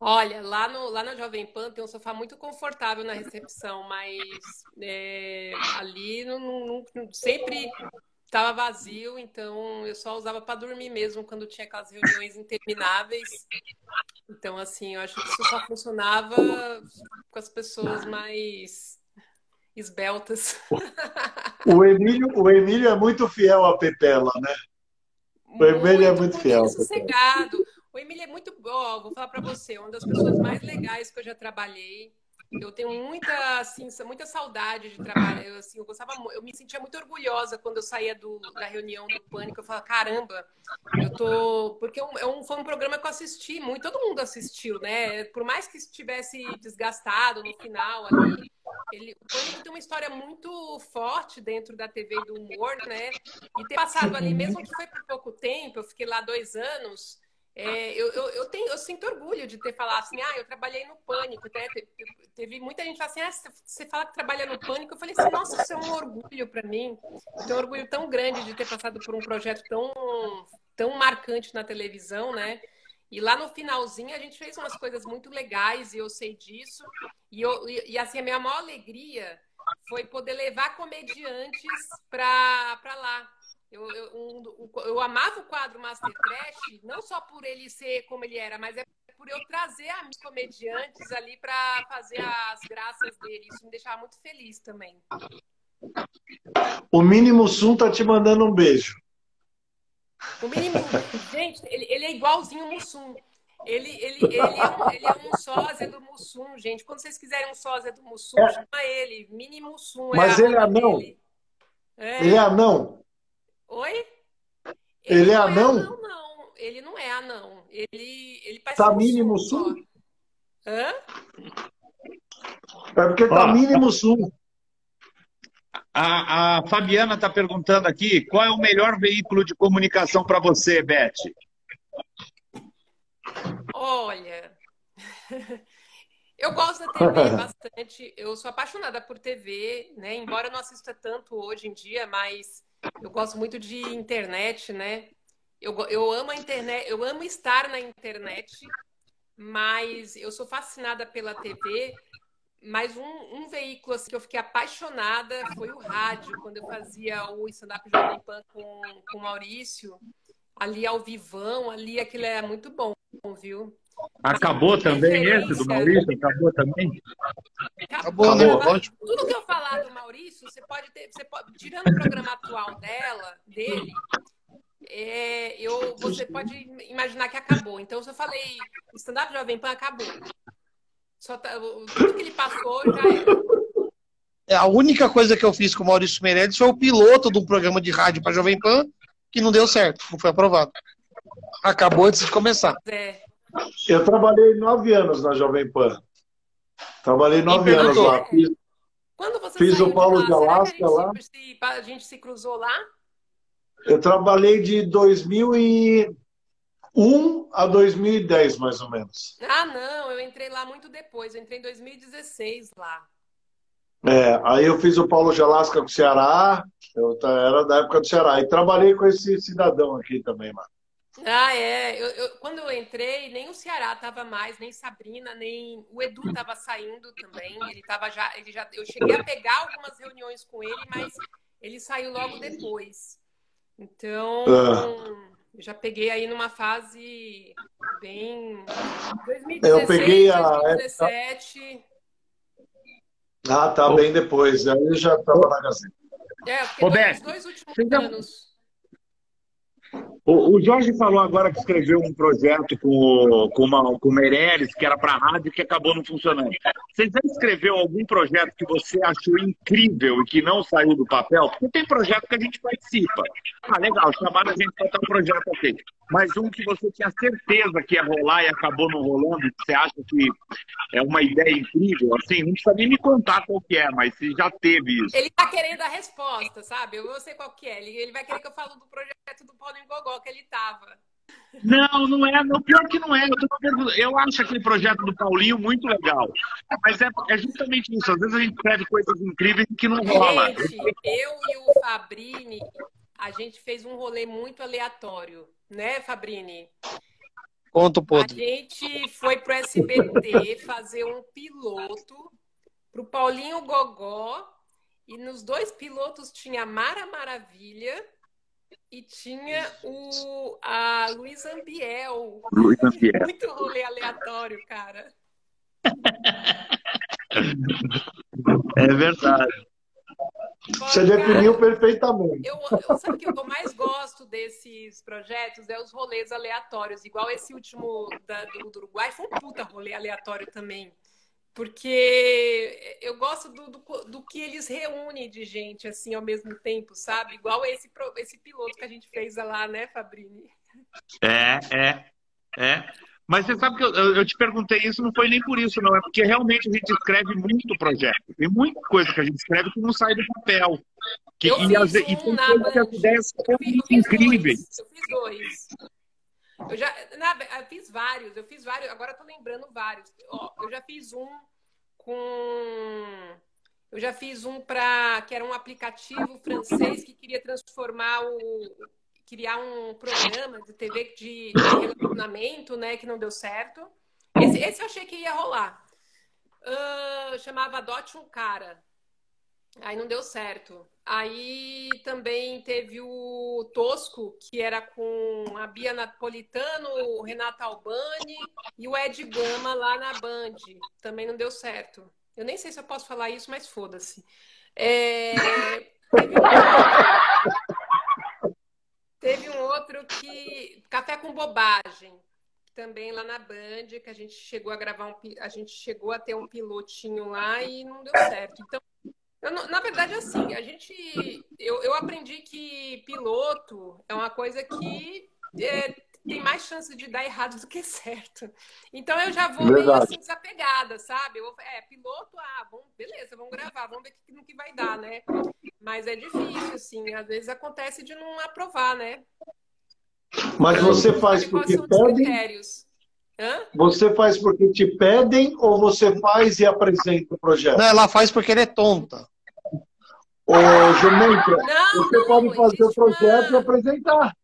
Olha, lá, no, lá na Jovem Pan tem um sofá muito confortável na recepção, mas é, ali não, não, sempre estava vazio, então eu só usava para dormir mesmo quando tinha aquelas reuniões intermináveis. Então, assim, eu acho que isso só funcionava com as pessoas mais esbeltas. O Emílio, o Emílio é muito fiel à Petela, né? O Emílio é muito fiel. Sossegado. O Emílio é muito bom, vou falar para você, uma das pessoas mais legais que eu já trabalhei. Eu tenho muita, assim, muita saudade de trabalhar. Eu, assim, eu gostava, eu me sentia muito orgulhosa quando eu saía do, da reunião do Pânico. Eu falava, caramba, eu tô. Porque é um, foi um programa que eu assisti muito, todo mundo assistiu, né? Por mais que estivesse desgastado no final ali, ele, o Pânico tem uma história muito forte dentro da TV do humor, né? E ter passado ali, mesmo que foi por pouco tempo, eu fiquei lá dois anos. É, eu, eu, eu, tenho, eu sinto orgulho de ter falado assim, ah, eu trabalhei no Pânico. Né? Teve muita gente assim, ah, você fala que trabalha no Pânico. Eu falei assim, nossa, isso é um orgulho para mim. Eu tenho um orgulho tão grande de ter passado por um projeto tão, tão marcante na televisão, né? E lá no finalzinho a gente fez umas coisas muito legais e eu sei disso. E, eu, e, e assim, a minha maior alegria foi poder levar comediantes para lá eu, eu, um, eu amava o quadro Master Trash, não só por ele ser como ele era, mas é por eu trazer amigos comediantes ali para fazer as graças dele. Isso me deixava muito feliz também. O Mínimo Sum tá te mandando um beijo. O Mínimo, gente, ele, ele é igualzinho o Mussum. Ele, ele, ele, é um, ele é um sósia do Mussum, gente. Quando vocês quiserem um sósia do Mussum, é. chama ele. Mínimo Mussum. É Mas ele é anão. É. Ele é anão. Oi? Ele, ele é, é anão? Não, não. Ele não é anão. Ele, ele parece tá mínimo sul? Hã? É porque tá Ó, mínimo sul. A, a Fabiana está perguntando aqui qual é o melhor veículo de comunicação para você, Beth? Olha, eu gosto da TV bastante. Eu sou apaixonada por TV, né? Embora eu não assista tanto hoje em dia, mas eu gosto muito de internet, né? Eu, eu amo a internet, eu amo estar na internet, mas eu sou fascinada pela TV. Mas um, um veículo assim, que eu fiquei apaixonada foi o rádio, quando eu fazia o stand-up Jovem Pan com, com o Maurício, ali ao vivão, ali aquilo é muito bom, viu? Acabou também esse do Maurício? Acabou também? Acabou, Acabou né? Tudo que eu falar do Maurício, você pode ter. Você pode, tirando o programa atual dela, dele, é, eu, você pode imaginar que acabou. Então, se eu falei stand-up Jovem Pan, acabou. Só tá, tudo que ele passou já era. É, a única coisa que eu fiz com o Maurício Meirelles foi o piloto de um programa de rádio para Jovem Pan, que não deu certo, não foi aprovado. Acabou antes de começar. É. Eu trabalhei nove anos na Jovem Pan. Trabalhei nove anos lá. Fiz, Quando você fiz o Paulo de, lá, de Alasca lá. Se, a gente se cruzou lá? Eu trabalhei de 2001 a 2010, mais ou menos. Ah, não, eu entrei lá muito depois. Eu entrei em 2016 lá. É, aí eu fiz o Paulo de Alasca com o Ceará, eu era da época do Ceará. E trabalhei com esse cidadão aqui também, mano. Ah, é. Eu, eu, quando eu entrei, nem o Ceará estava mais, nem Sabrina, nem o Edu estava saindo também. Ele estava já, ele já. Eu cheguei a pegar algumas reuniões com ele, mas ele saiu logo depois. Então, ah. já peguei aí numa fase bem 2016, eu peguei a 2017. Ah, tá bem depois. Aí eu já estava na Gazeta. É, porque os dois últimos anos. O, o, Jorge falou agora que escreveu um projeto com, com, uma, com o Meirelles, que era para a rádio, que acabou não funcionando. Você já escreveu algum projeto que você achou incrível e que não saiu do papel? Porque tem projeto que a gente participa. Ah, legal, chamaram a gente para um projeto aqui. Mas um que você tinha certeza que ia rolar e acabou não rolando, que você acha que é uma ideia incrível, assim, não precisa nem me contar qual que é, mas se já teve isso. Ele está querendo a resposta, sabe? Eu sei qual que é. Ele, ele vai querer que eu fale do projeto do Paulo Gogó que ele estava. Não, não é. No pior que não é. Eu, eu, acho aquele projeto do Paulinho muito legal. Mas é, é, justamente isso. Às vezes a gente escreve coisas incríveis que não rola. Gente, eu e o Fabrini, a gente fez um rolê muito aleatório, né, Fabrini? Conta um pouco. A gente foi pro SBT fazer um piloto pro Paulinho Gogó. E nos dois pilotos tinha Mara Maravilha e tinha o, a Luiz Ambiel. Luiz Ambiel. Muito rolê aleatório, cara. É verdade. Você definiu perfeitamente. Eu, eu, sabe o que eu mais gosto desses projetos? É os rolês aleatórios. Igual esse último da, do, do, Uruguai, foi um puta rolê aleatório também. Porque eu gosto do, do, do, que eles reúnem de gente, assim, ao mesmo tempo, sabe? Igual esse, esse piloto que a gente fez lá, né, Fabrini? É, é, é. Mas você sabe que eu, eu, te perguntei isso, não foi nem por isso, não. É porque realmente a gente escreve muito projeto. Tem muita coisa que a gente escreve que não sai do papel. Que, eu e, as, um e tem que as ideias são incríveis. Dois. Eu fiz dois. Eu já na, eu fiz vários, eu fiz vários, agora tô lembrando vários. Ó, eu já fiz um com. Eu já fiz um para que era um aplicativo francês que queria transformar o, criar um programa de TV de, de relacionamento, né, que não deu certo. Esse, esse eu achei que ia rolar. Uh, chamava Adote um Cara. Aí não deu certo. Aí também teve o Tosco, que era com a Bia Napolitano, o Renato Albani e o Ed Gama lá na Band. Também não deu certo. Eu nem sei se eu posso falar isso, mas foda-se. É... Teve um outro que. Café com bobagem. Também lá na Band, que a gente chegou a gravar um. A gente chegou a ter um pilotinho lá e não deu certo. Então, na verdade, assim, a gente. Eu, eu aprendi que piloto é uma coisa que é, tem mais chance de dar errado do que certo. Então eu já vou meio assim desapegada, sabe? Eu, é, piloto, ah, vamos, beleza, vamos gravar, vamos ver o que, no que vai dar, né? Mas é difícil, assim, às vezes acontece de não aprovar, né? Mas você faz porque pedem. Hã? Você faz porque te pedem ou você faz e apresenta o projeto? Não, ela faz porque ele é tonta. Ô, Jumenta, você não, pode fazer o projeto uma... e apresentar.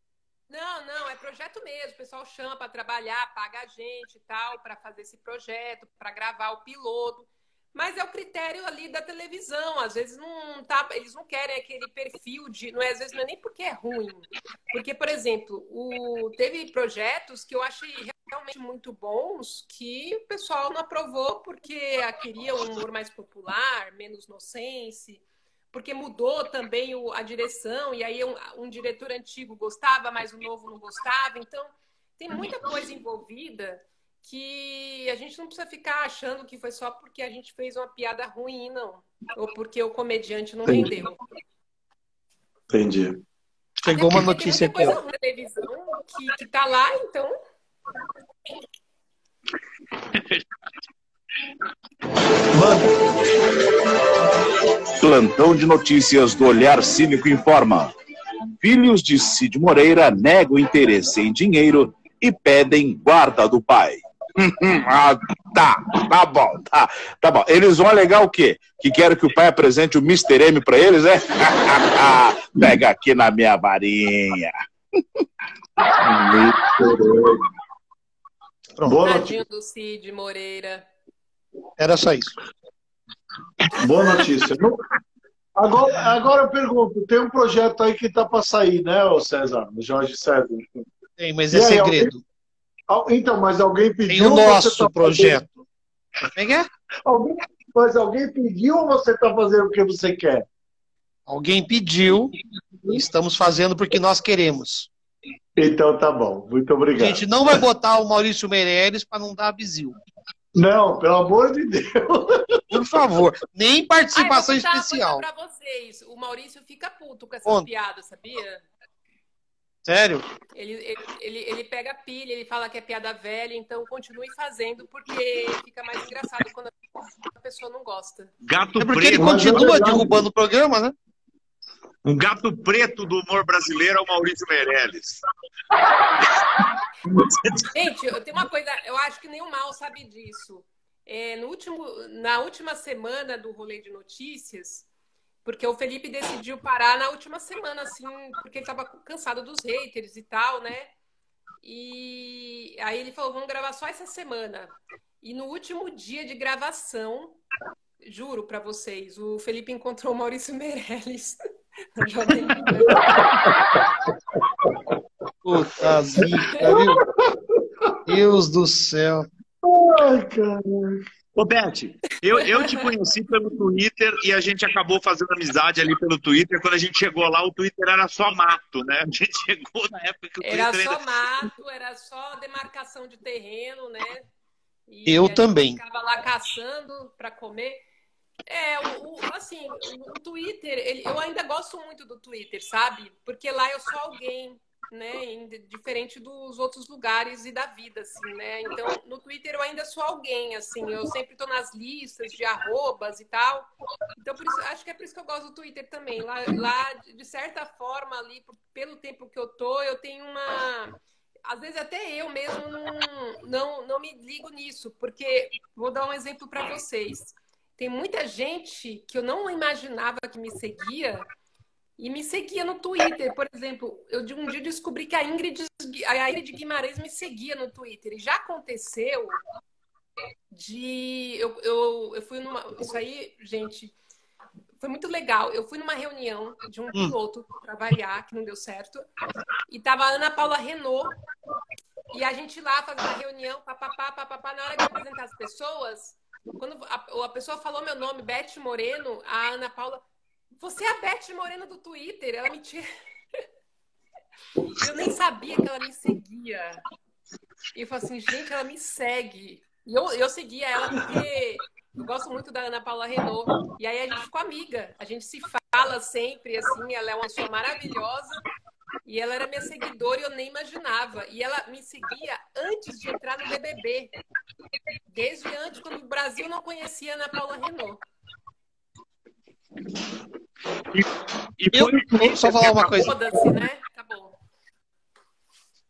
Não, não, é mesmo. O pessoal chama para trabalhar, paga a gente e tal, para fazer esse projeto, para gravar o piloto. Mas é o critério ali da televisão. Às vezes não tá, eles não querem aquele perfil de, não é, às vezes não é nem porque é ruim. Porque, por exemplo, o, teve projetos que eu achei realmente muito bons que o pessoal não aprovou porque queria um humor mais popular, menos nonsense porque mudou também o, a direção, e aí um, um, diretor antigo gostava, mas o novo não gostava. Então, tem muita coisa envolvida que a gente não precisa ficar achando que foi só porque a gente fez uma piada ruim, não. Ou porque o comediante não Entendi. rendeu. Entendi. Chegou uma notícia aqui. Coisa na televisão que, que tá lá, então. Plantão de notícias do Olhar Cínico informa. Filhos de Cid Moreira negam interesse em dinheiro e pedem guarda do pai. ah, tá, tá bom, tá, tá bom. Eles vão alegar o quê? Que querem que o pai apresente o Mr. M para eles, é? Pega aqui na minha varinha. Boa Tadinho do Cid Moreira. Era só isso. Boa notícia. Agora, agora eu pergunto, tem um projeto aí que está para sair, né, César? Jorge César. Tem, mas e é aí, segredo. Alguém... Então, mas alguém pediu. Tem o nosso tá projeto. Fazendo... É? Alguém... Mas alguém pediu ou você está fazendo o que você quer? Alguém pediu e estamos fazendo porque nós queremos. Então tá bom, muito obrigado. A gente não vai botar o Maurício Meirelles para não dar bizil. Não, pelo amor de Deus. Por favor, nem participação Ai, especial. Para vocês, o Maurício fica puto com essas piadas, sabia? Sério? Ele, ele, ele, ele, pega pilha, ele fala que é piada velha, então continue fazendo, porque fica mais engraçado quando a pessoa não gosta. Gato é porque preto. ele continua é derrubando o programa, né? Um gato preto do humor brasileiro é o Maurício Meirelles. Gente, eu tenho uma coisa, eu acho que nenhum mal sabe disso. É, no último, na última semana do rolê de notícias, porque o Felipe decidiu parar na última semana, assim, porque ele estava cansado dos haters e tal, né? E aí ele falou: vamos gravar só essa semana. E no último dia de gravação, juro para vocês, o Felipe encontrou o Maurício Meirelles Puta zica, viu? Deus do céu. Ai, caralho. Ô, Beth, eu, eu te conheci pelo Twitter e a gente acabou fazendo amizade ali pelo Twitter. Quando a gente chegou lá, o Twitter era só mato, né? A gente chegou na época que o Twitter Era só ainda... mato, era só demarcação de terreno, né? E Eu a gente também. Ficava lá caçando para comer. É, o, o- assim, o Twitter, ele- eu ainda gosto muito do Twitter, sabe? Porque lá eu sou alguém, né? Diferente dos outros lugares e da vida, assim, né? Então, no Twitter eu ainda sou alguém, assim. Eu sempre tô nas listas de arrobas e tal. Então, por isso, acho que é por isso que eu gosto do Twitter também. Lá, lá de certa forma, ali, pelo tempo que eu tô, eu tenho uma às vezes até eu mesmo não, não, não me ligo nisso, porque vou dar um exemplo para vocês. Tem muita gente que eu não imaginava que me seguia e me seguia no Twitter. Por exemplo, eu de um dia descobri que a Ingrid, a Ingrid Guimarães me seguia no Twitter. E já aconteceu de. Eu, eu, eu fui numa. Isso aí, gente, foi muito legal. Eu fui numa reunião de um piloto para variar, que não deu certo. E tava a Ana Paula Renault. E a gente lá fazendo a reunião, papapá, papapá, na hora de apresentar as pessoas, quando a, a pessoa falou meu nome, Beth Moreno, a Ana Paula, você é a Beth Moreno do Twitter? Ela me. Eu nem sabia que ela me seguia. E eu falei assim, gente, ela me segue. E eu, eu seguia ela porque eu gosto muito da Ana Paula Renault. E aí a gente ficou amiga. A gente se fala sempre, assim, ela é uma pessoa maravilhosa. E ela era minha seguidora e eu nem imaginava. E ela me seguia antes de entrar no BBB. Desde antes, quando o Brasil não conhecia a Ana Paula Renault. E Eu, foi o Twitter só falar uma coisa. Né? Tá bom.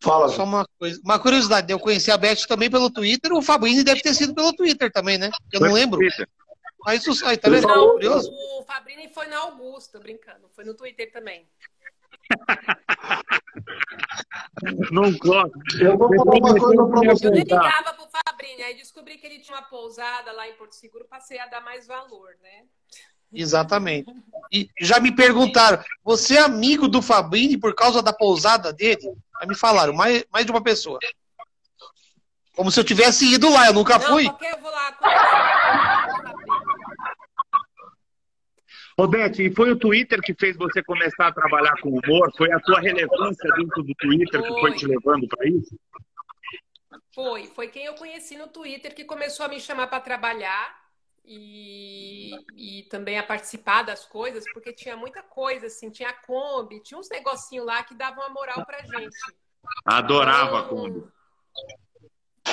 Fala, Só uma coisa. Uma curiosidade, eu conheci a Beth também pelo Twitter, o Fabrini deve ter sido pelo Twitter também, né? Eu não lembro. Mas isso aí, tá vendo? Não, o Fabrini foi na Augusta, brincando. Foi no Twitter também. Não gosto. eu vou falar uma coisa pra Eu você. nem ligava pro Fabrini, aí descobri que ele tinha uma pousada lá em Porto Seguro, passei a dar mais valor, né? Exatamente. E já me perguntaram, você é amigo do Fabrini por causa da pousada dele? Aí me falaram, mais, mais de uma pessoa. Como se eu tivesse ido lá, eu nunca Não, fui. porque eu vou lá conversar com o Fabrini. Ô, Beth, e foi o Twitter que fez você começar a trabalhar com humor? Foi a tua relevância dentro do Twitter que foi te levando para isso? Foi, foi quem eu conheci no Twitter que começou a me chamar para trabalhar e, e também a participar das coisas, porque tinha muita coisa, assim, tinha a Kombi, tinha uns negocinhos lá que davam uma moral pra gente. Adorava a Então, Kombi.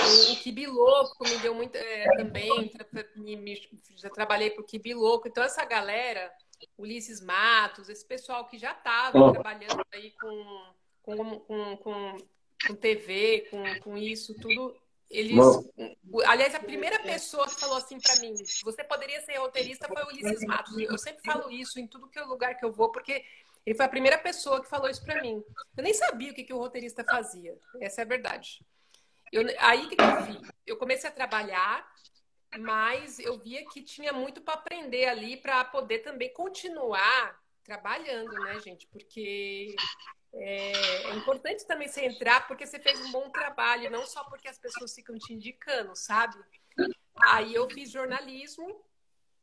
O, o Kibiloco me deu muito é, também, tra- me- me- já trabalhei pro Kibiloco, então essa galera, Ulisses Matos, esse pessoal que já estava trabalhando aí com, com, com, com, com TV, com, com isso, tudo, eles. o- Aliás, a primeira pessoa que falou assim para mim, você poderia ser roteirista, foi o Ulisses Matos. Eu sempre falo isso em tudo que é lugar que eu vou, porque ele foi a primeira pessoa que falou isso para mim. Eu nem sabia o que, que o roteirista fazia, essa é a verdade. Eu, aí que, eu fiz? Eu comecei a trabalhar, mas eu via que tinha muito para aprender ali para poder também continuar trabalhando, né, gente? Porque é, é importante também você entrar porque você fez um bom trabalho, não só porque as pessoas ficam te indicando, sabe? Aí eu fiz jornalismo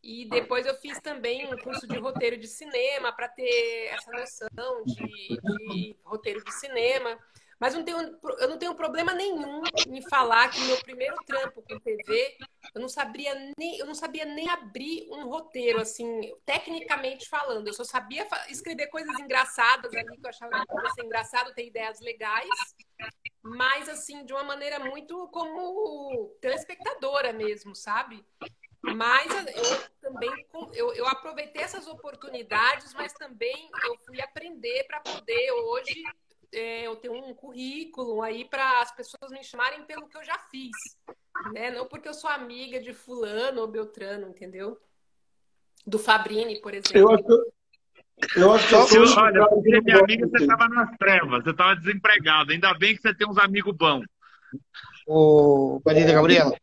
e depois eu fiz também um curso de roteiro de cinema para ter essa noção de, de roteiro de cinema. Mas não tenho, eu não tenho problema nenhum em falar que meu primeiro trampo com TV, eu não sabia nem, eu não sabia nem abrir um roteiro, assim, tecnicamente falando. Eu só sabia escrever coisas engraçadas ali que eu achava que podia ser engraçado, ter ideias legais, mas assim, de uma maneira muito como telespectadora mesmo, sabe? Mas eu também eu, eu aproveitei essas oportunidades, mas também eu fui aprender para poder hoje eu ter um currículo aí para as pessoas me chamarem pelo que eu já fiz, né? Não porque eu sou amiga de fulano ou beltrano, entendeu? Do Fabrini, por exemplo. Eu acho, eu acho que eu sou olha, cara você que é minha amiga, você estava nas trevas, você estava desempregado. Ainda bem que você tem uns amigos bons. O Marília Gabriela.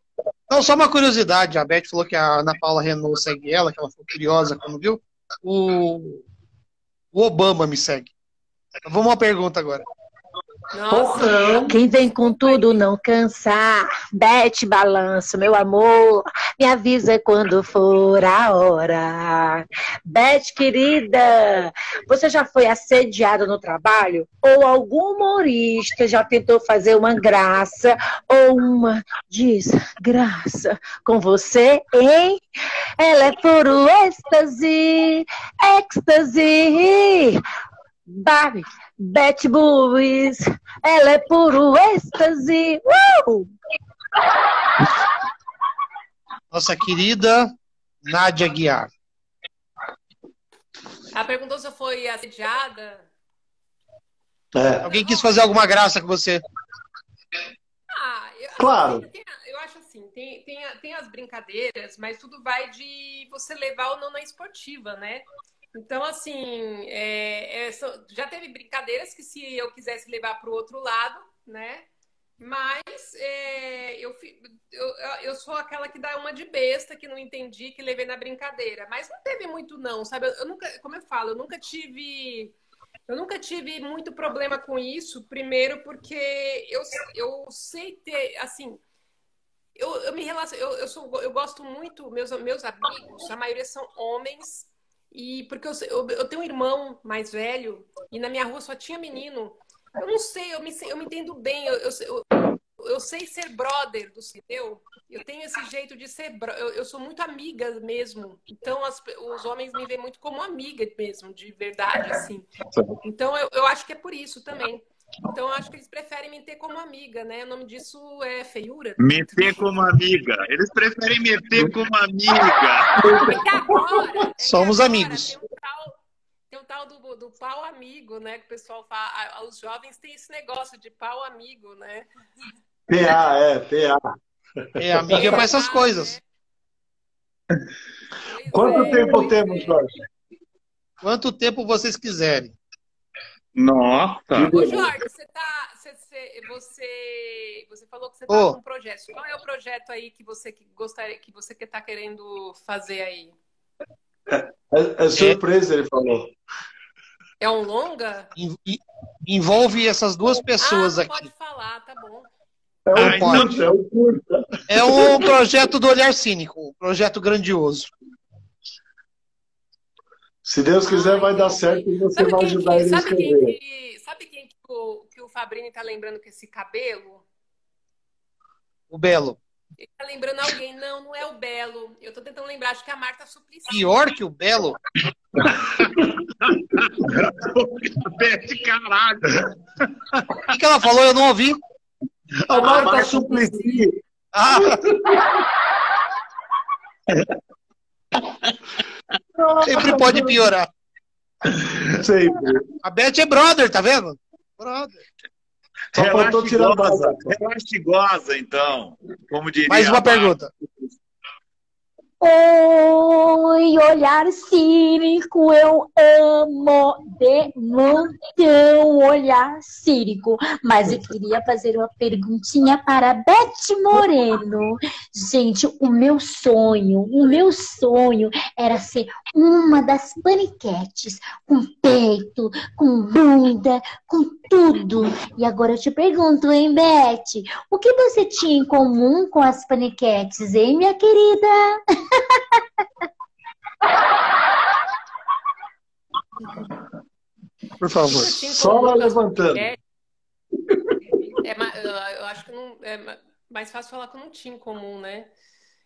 Não, só uma curiosidade. A Beth falou que a Ana Paula Renault segue ela, que ela ficou curiosa quando viu. O, O Obama me segue. Vamos uma pergunta agora. Nossa. Quem vem com tudo não cansa. Bete balanço, meu amor. Me avisa quando for a hora. Bete, querida, você já foi assediada no trabalho? Ou algum humorista já tentou fazer uma graça ou uma desgraça com você, hein? Ela é puro êxtase, êxtase. Barbie, Betty Boobies, ela é puro êxtase. Uh! Nossa querida Nádia Guiar. Ela perguntou se eu fui assediada. É. Alguém quis fazer alguma graça com você? Ah, eu, claro. Tem, eu acho assim, tem, tem, tem as brincadeiras, mas tudo vai de você levar ou não na esportiva, né? Então, assim, é, é, já teve brincadeiras que se eu quisesse levar para o outro lado, né? Mas é, eu, eu, eu sou aquela que dá uma de besta, que não entendi, que levei na brincadeira. Mas não teve muito, não, sabe? Eu, eu nunca, como eu falo, eu nunca tive. Eu nunca tive muito problema com isso, primeiro porque eu, eu sei ter, assim, eu, eu me relaciono, eu, eu, sou, eu gosto muito, meus, meus amigos, a maioria são homens, e porque eu, eu, eu, tenho um irmão mais velho e na minha rua só tinha menino. Eu não sei, eu me, eu me entendo bem. Eu, eu, eu, sei ser brother do seu. Eu tenho esse jeito de ser. Eu, eu sou muito amiga mesmo. Então as, os homens me veem muito como amiga mesmo, de verdade, assim. Então eu, eu acho que é por isso também. Então, acho que eles preferem me ter como amiga, né? O nome disso é feiura. Meter como amiga. Eles preferem meter como amiga. Agora, é Somos agora amigos. Tem um tal, tem um tal do, do, pau amigo, né? Que o pessoal fala. Os jovens têm esse negócio de pau amigo, né? PA, é, PA. É, amiga é para essas coisas. Quanto é, tempo temos, Jorge? Quanto tempo vocês quiserem. Nossa! Ô, Jorge, você tá. Você, você, você falou que você tá Ô. com um projeto. Qual é o projeto aí que você que gostaria que você que tá querendo fazer aí? É, é surpresa, ele falou. É um longa? En- en- Envolve essas duas pessoas ah, não aqui. pode falar, tá bom. É Ah, o então- curta, é curta. É um projeto do olhar cínico, um projeto grandioso. Se Deus quiser, vai dar certo e você vai ajudar que, ele a sabe quem escrever. que, sabe quem que o, que o Fabrini tá lembrando com esse cabelo? O Belo. Ele tá lembrando alguém. Não, não é o Belo. Eu tô tentando lembrar, acho que é a Marta Suplicy. Pior que o Belo? Bete caralho! O que, que ela falou? Eu não ouvi. A Marta Suplicy. Ah, sempre pode piorar. Sempre. A Beth é brother, tá vendo? Brother. Só faltou tirar a goza. barba. Relaxa e goza, então. Como diria. Mais uma pergunta. Oi, olhar cínico, eu amo de montão olhar cínico. Mas eu queria fazer uma perguntinha para Beth Moreno. Gente, o meu sonho, o meu sonho era ser uma das paniquetes, com peito, com bunda, com tudo. E agora eu te pergunto, hein, Beth, o que você tinha em comum com as paniquetes, hein, minha querida? Por favor. Só ela levantando. É, é, eu acho que não, é ma- mais fácil falar que eu não tinha em comum, né?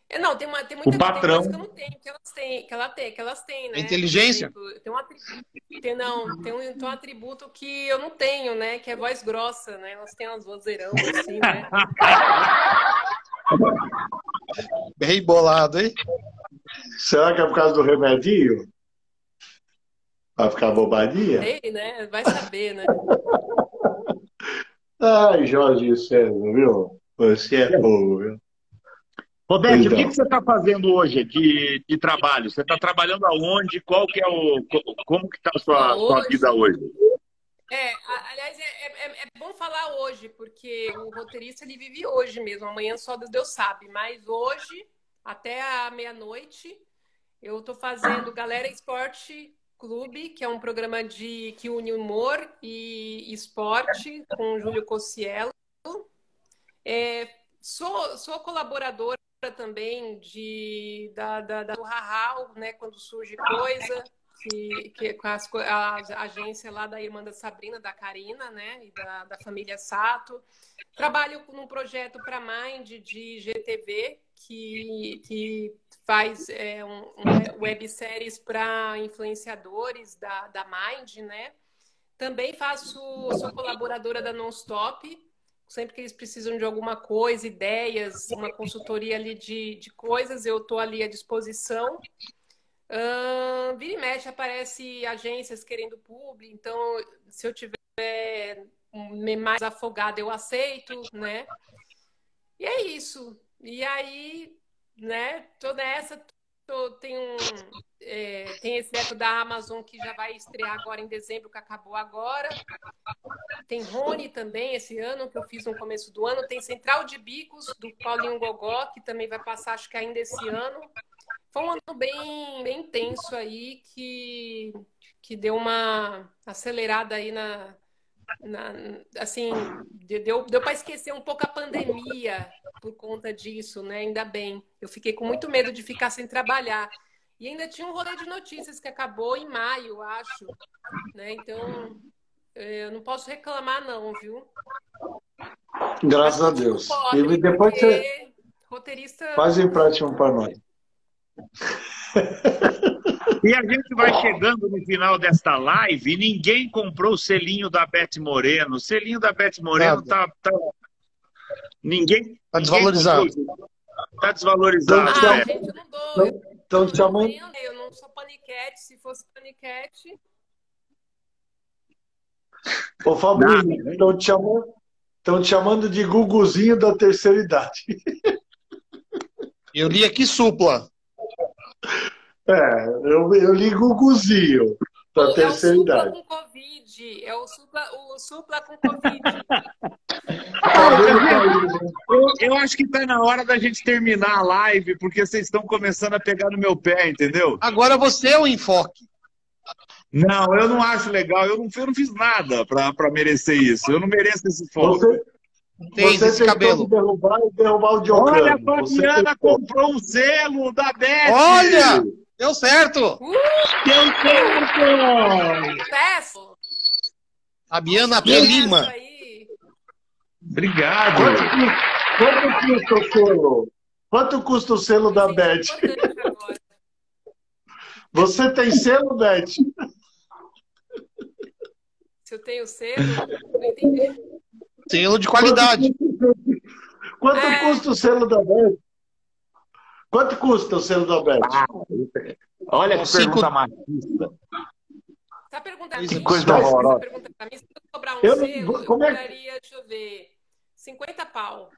É, não, tem, uma, tem muita O patrão. que eu não tenho, que elas têm, que ela tem, que elas têm, né? Inteligência? Exemplo, Tem um atributo, tem, não, tem um, tem um atributo que eu não tenho, né? Que é voz grossa, né? Elas têm umas vozeirão assim, né? Bem bolado, hein? Será que é por causa do remedinho? Vai ficar bobadinha? Sei, né? Vai saber, né? Ai, Jorge César, viu? Você é fogo, viu? Roberto, Então. o que, que você está fazendo hoje de, de trabalho? Você está trabalhando aonde? Qual que é o. co- Como que está a sua, sua Hoje. vida hoje? É, aliás, é, é- é bom falar hoje, porque o roteirista ele vive hoje mesmo. Amanhã só Deus sabe. Mas hoje, até a meia-noite, eu tô fazendo Galera Esporte Clube, que é um programa de que une humor e esporte com Júlio Cossiello. É, sou, sou colaboradora também de, da, da, da do Rahal, né, quando surge coisa, que, que com as, a, agência lá da irmã da Sabrina, da Karina, né, e da, da família Sato. Trabalho num projeto para Mind de GTV, que, que faz é, um, um webséries para influenciadores da, da Mind, né? Também faço, sou colaboradora da Nonstop, sempre que eles precisam de alguma coisa, ideias, uma consultoria ali de, de coisas, eu estou ali à disposição. Uh, vira e mexe, aparece agências querendo publi, então se eu tiver mais afogada, eu aceito, né? E é isso. E aí, né, tô nessa, tô, tem, um, é, tem esse veto da Amazon que já vai estrear agora em dezembro, que acabou agora. Tem Rony também esse ano, que eu fiz no começo do ano. Tem Central de Bicos, do Paulinho Gogó, que também vai passar, acho que ainda esse ano. Foi um ano bem, bem intenso aí, que, que deu uma acelerada aí na, na, assim, deu, deu para esquecer um pouco a pandemia por conta disso, né? Ainda bem. Eu fiquei com muito medo de ficar sem trabalhar. E ainda tinha um rolê de notícias que acabou em maio, acho. Né? Então, é, eu não posso reclamar, não, viu? Graças a Deus. Pode, e depois você roteirista... faz em prática para nós. E a gente vai chegando no final desta live e ninguém comprou o selinho da Beth Moreno. O selinho da Beth Moreno tá, tá, Ninguém. Tá desvalorizado. Tá desvalorizado. Ah, é. gente, eu não dou. Então, te chamando. Eu não sou paniquete. Se fosse paniquete. Ô, Fabrício, estão te, chamando, te chamando de Guguzinho da terceira idade. Eu li aqui supla. É, eu, eu li Guguzinho da terceira é o idade. com Covid. É o supla, o supla com Covid. eu, eu acho que está na hora da gente terminar a live, porque vocês estão começando a pegar no meu pé, entendeu? Agora você é o enfoque. Não, eu não acho legal. Eu não, eu não fiz nada para merecer isso. Eu não mereço esse foco. Você, Tem você esse cabelo. derrubar derrubar o Olha, a Fabiana comprou um selo da Beth. Olha! Deu certo! Uh, Deu certo! Peço! Fabiana P. Lima. Obrigado. Quanto, quanto custa o selo? Quanto custa o selo da Beth? Você tem selo, Beth? Se eu tenho selo, não entendi. Selo de qualidade. Quanto, é... custa o selo da Beth? Quanto custa o selo da Beth? Ah, olha que Cinco... pergunta machista. Tá perguntando que coisa horrorosa. Pergunta pra mim, se eu cobrar um eu selo. Como eu cobraria, é... deixa eu ver, 50 pau.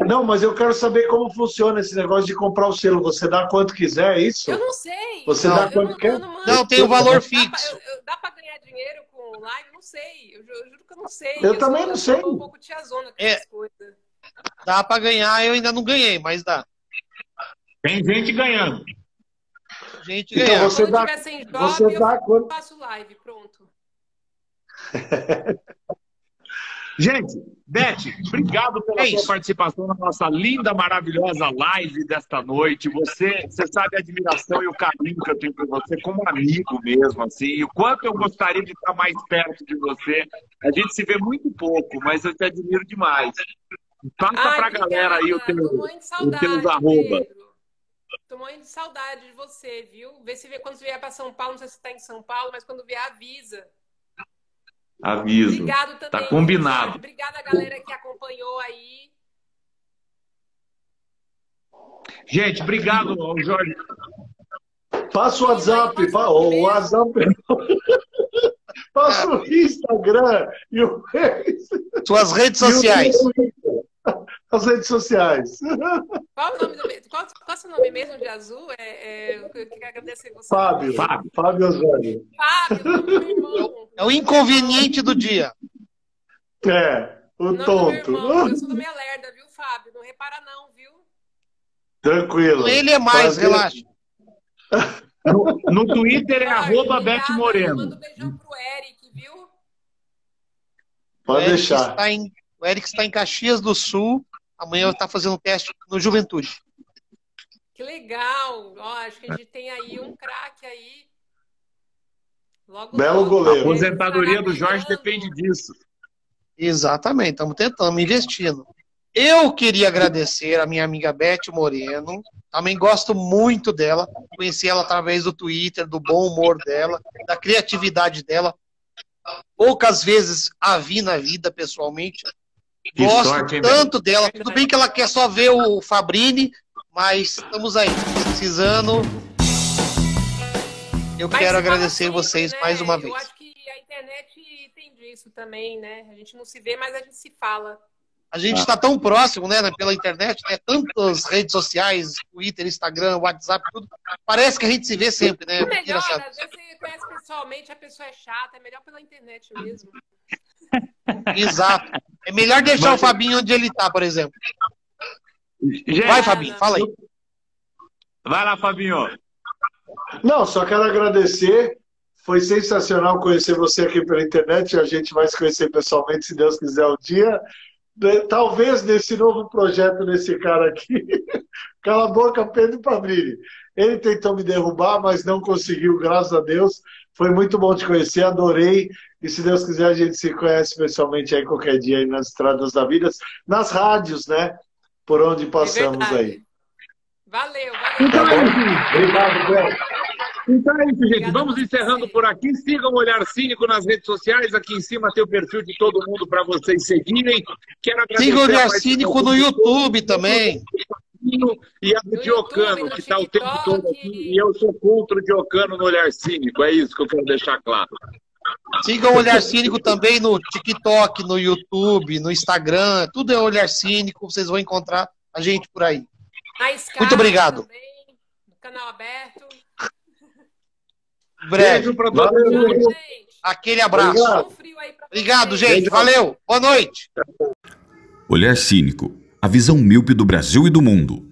Não, mas eu quero saber como funciona esse negócio de comprar o selo. Você dá quanto quiser, é isso? Eu não sei. Você não, dá quanto não, quer? Não, não, tem o valor fixo. Dá para ganhar dinheiro com live? Não sei. Eu, eu, juro que eu não sei. Eu, eu também sou, não sei. Eu um pouco tiazona com é, essas coisas. Dá para ganhar, eu ainda não ganhei, mas dá. Tem gente ganhando. Gente então ganhando. Você dá, sem job, você dá eu quanto... faço live, pronto. Gente, Beth, obrigado pela é sua participação na nossa linda, maravilhosa live desta noite. Você, você sabe a admiração e o carinho que eu tenho por você como amigo mesmo, assim, e o quanto eu gostaria de estar mais perto de você. A gente se vê muito pouco, mas eu te admiro demais. Passa Ai, pra galera aí o teu, os teus arroba. Tô morrendo de saudade de você, viu? Vê se vê quando vier para São Paulo, não sei se está em São Paulo, mas quando vier, avisa. Aviso. Obrigado também. Tá combinado. Obrigada, galera que acompanhou aí. Gente, obrigado, Jorge. Passa o WhatsApp. o WhatsApp. Passa o Instagram e o Suas redes sociais. As redes sociais. Qual o nome do qual, qual é o seu nome mesmo de azul? É, é, eu queria agradecer você. Fábio. Fábio, Fábio Osório. Fábio, meu irmão. É o inconveniente do dia. É, o tonto. Irmão, eu sou meia lerda, viu, Fábio? Não repara não, viu? Tranquilo. Ele é mais, Prazer. relaxa. No, no Twitter é arroba Beth Moreno. Manda um beijão pro Eric, viu? Pode deixar. Está em, o Eric está em Caxias do Sul. Amanhã está fazendo um teste no Juventude. Que legal! Ó, acho que a gente tem aí um craque aí. Logo, Belo logo. goleiro. A aposentadoria do Jorge depende disso. Exatamente, estamos tentando, investindo. Eu queria agradecer a minha amiga Beth Moreno. Também gosto muito dela. Conheci ela através do Twitter, do bom humor dela, da criatividade dela. Poucas vezes a vi na vida pessoalmente. Que gosto sorte, tanto dela. Tudo bem que ela quer só ver o Fabrini, mas estamos aí, precisando. Eu mas quero agradecer assim, vocês né? mais uma vez. Eu acho que a internet tem disso também, né? A gente não se vê, mas a gente se fala. A gente está tão próximo, né, pela internet, né? Tantas redes sociais, Twitter, Instagram, WhatsApp, tudo. Parece que a gente se vê sempre, né? É melhor, às vezes você conhece pessoalmente, a pessoa é chata, é melhor pela internet mesmo. Exato. É melhor deixar Mas... o Fabinho onde ele está, por exemplo. Vai, Fabinho, fala aí. Vai lá, Fabinho. Não, só quero agradecer. Foi sensacional conhecer você aqui pela internet. A gente vai se conhecer pessoalmente, se Deus quiser, um dia talvez nesse novo projeto desse cara aqui, cala a boca, Pedro Pabrini. Ele tentou me derrubar, mas não conseguiu, graças a Deus. Foi muito bom te conhecer, adorei. E se Deus quiser, a gente se conhece pessoalmente aí qualquer dia aí nas estradas da vida, nas rádios, né? Por onde passamos é aí. Valeu, valeu. Então é isso. Obrigado, Bel. Então é isso, gente. Vamos encerrando por aqui. Sigam o Olhar Cínico nas redes sociais. Aqui em cima tem o perfil de todo mundo para vocês seguirem. Quero agradecer. Siga o Olhar Cínico no YouTube também. E a do Diocano, que está o tempo todo aqui. E eu sou contra o Diocano no Olhar Cínico. É isso que eu quero deixar claro. Sigam o Olhar Cínico também no TikTok, no YouTube, no Instagram. Tudo é Olhar Cínico. Vocês vão encontrar a gente por aí. Muito obrigado. Também, no canal aberto. Breve. Valeu, Aquele abraço. Obrigado, Obrigado gente. Valeu. Boa noite. Olhar Cínico. A visão míope do Brasil e do mundo.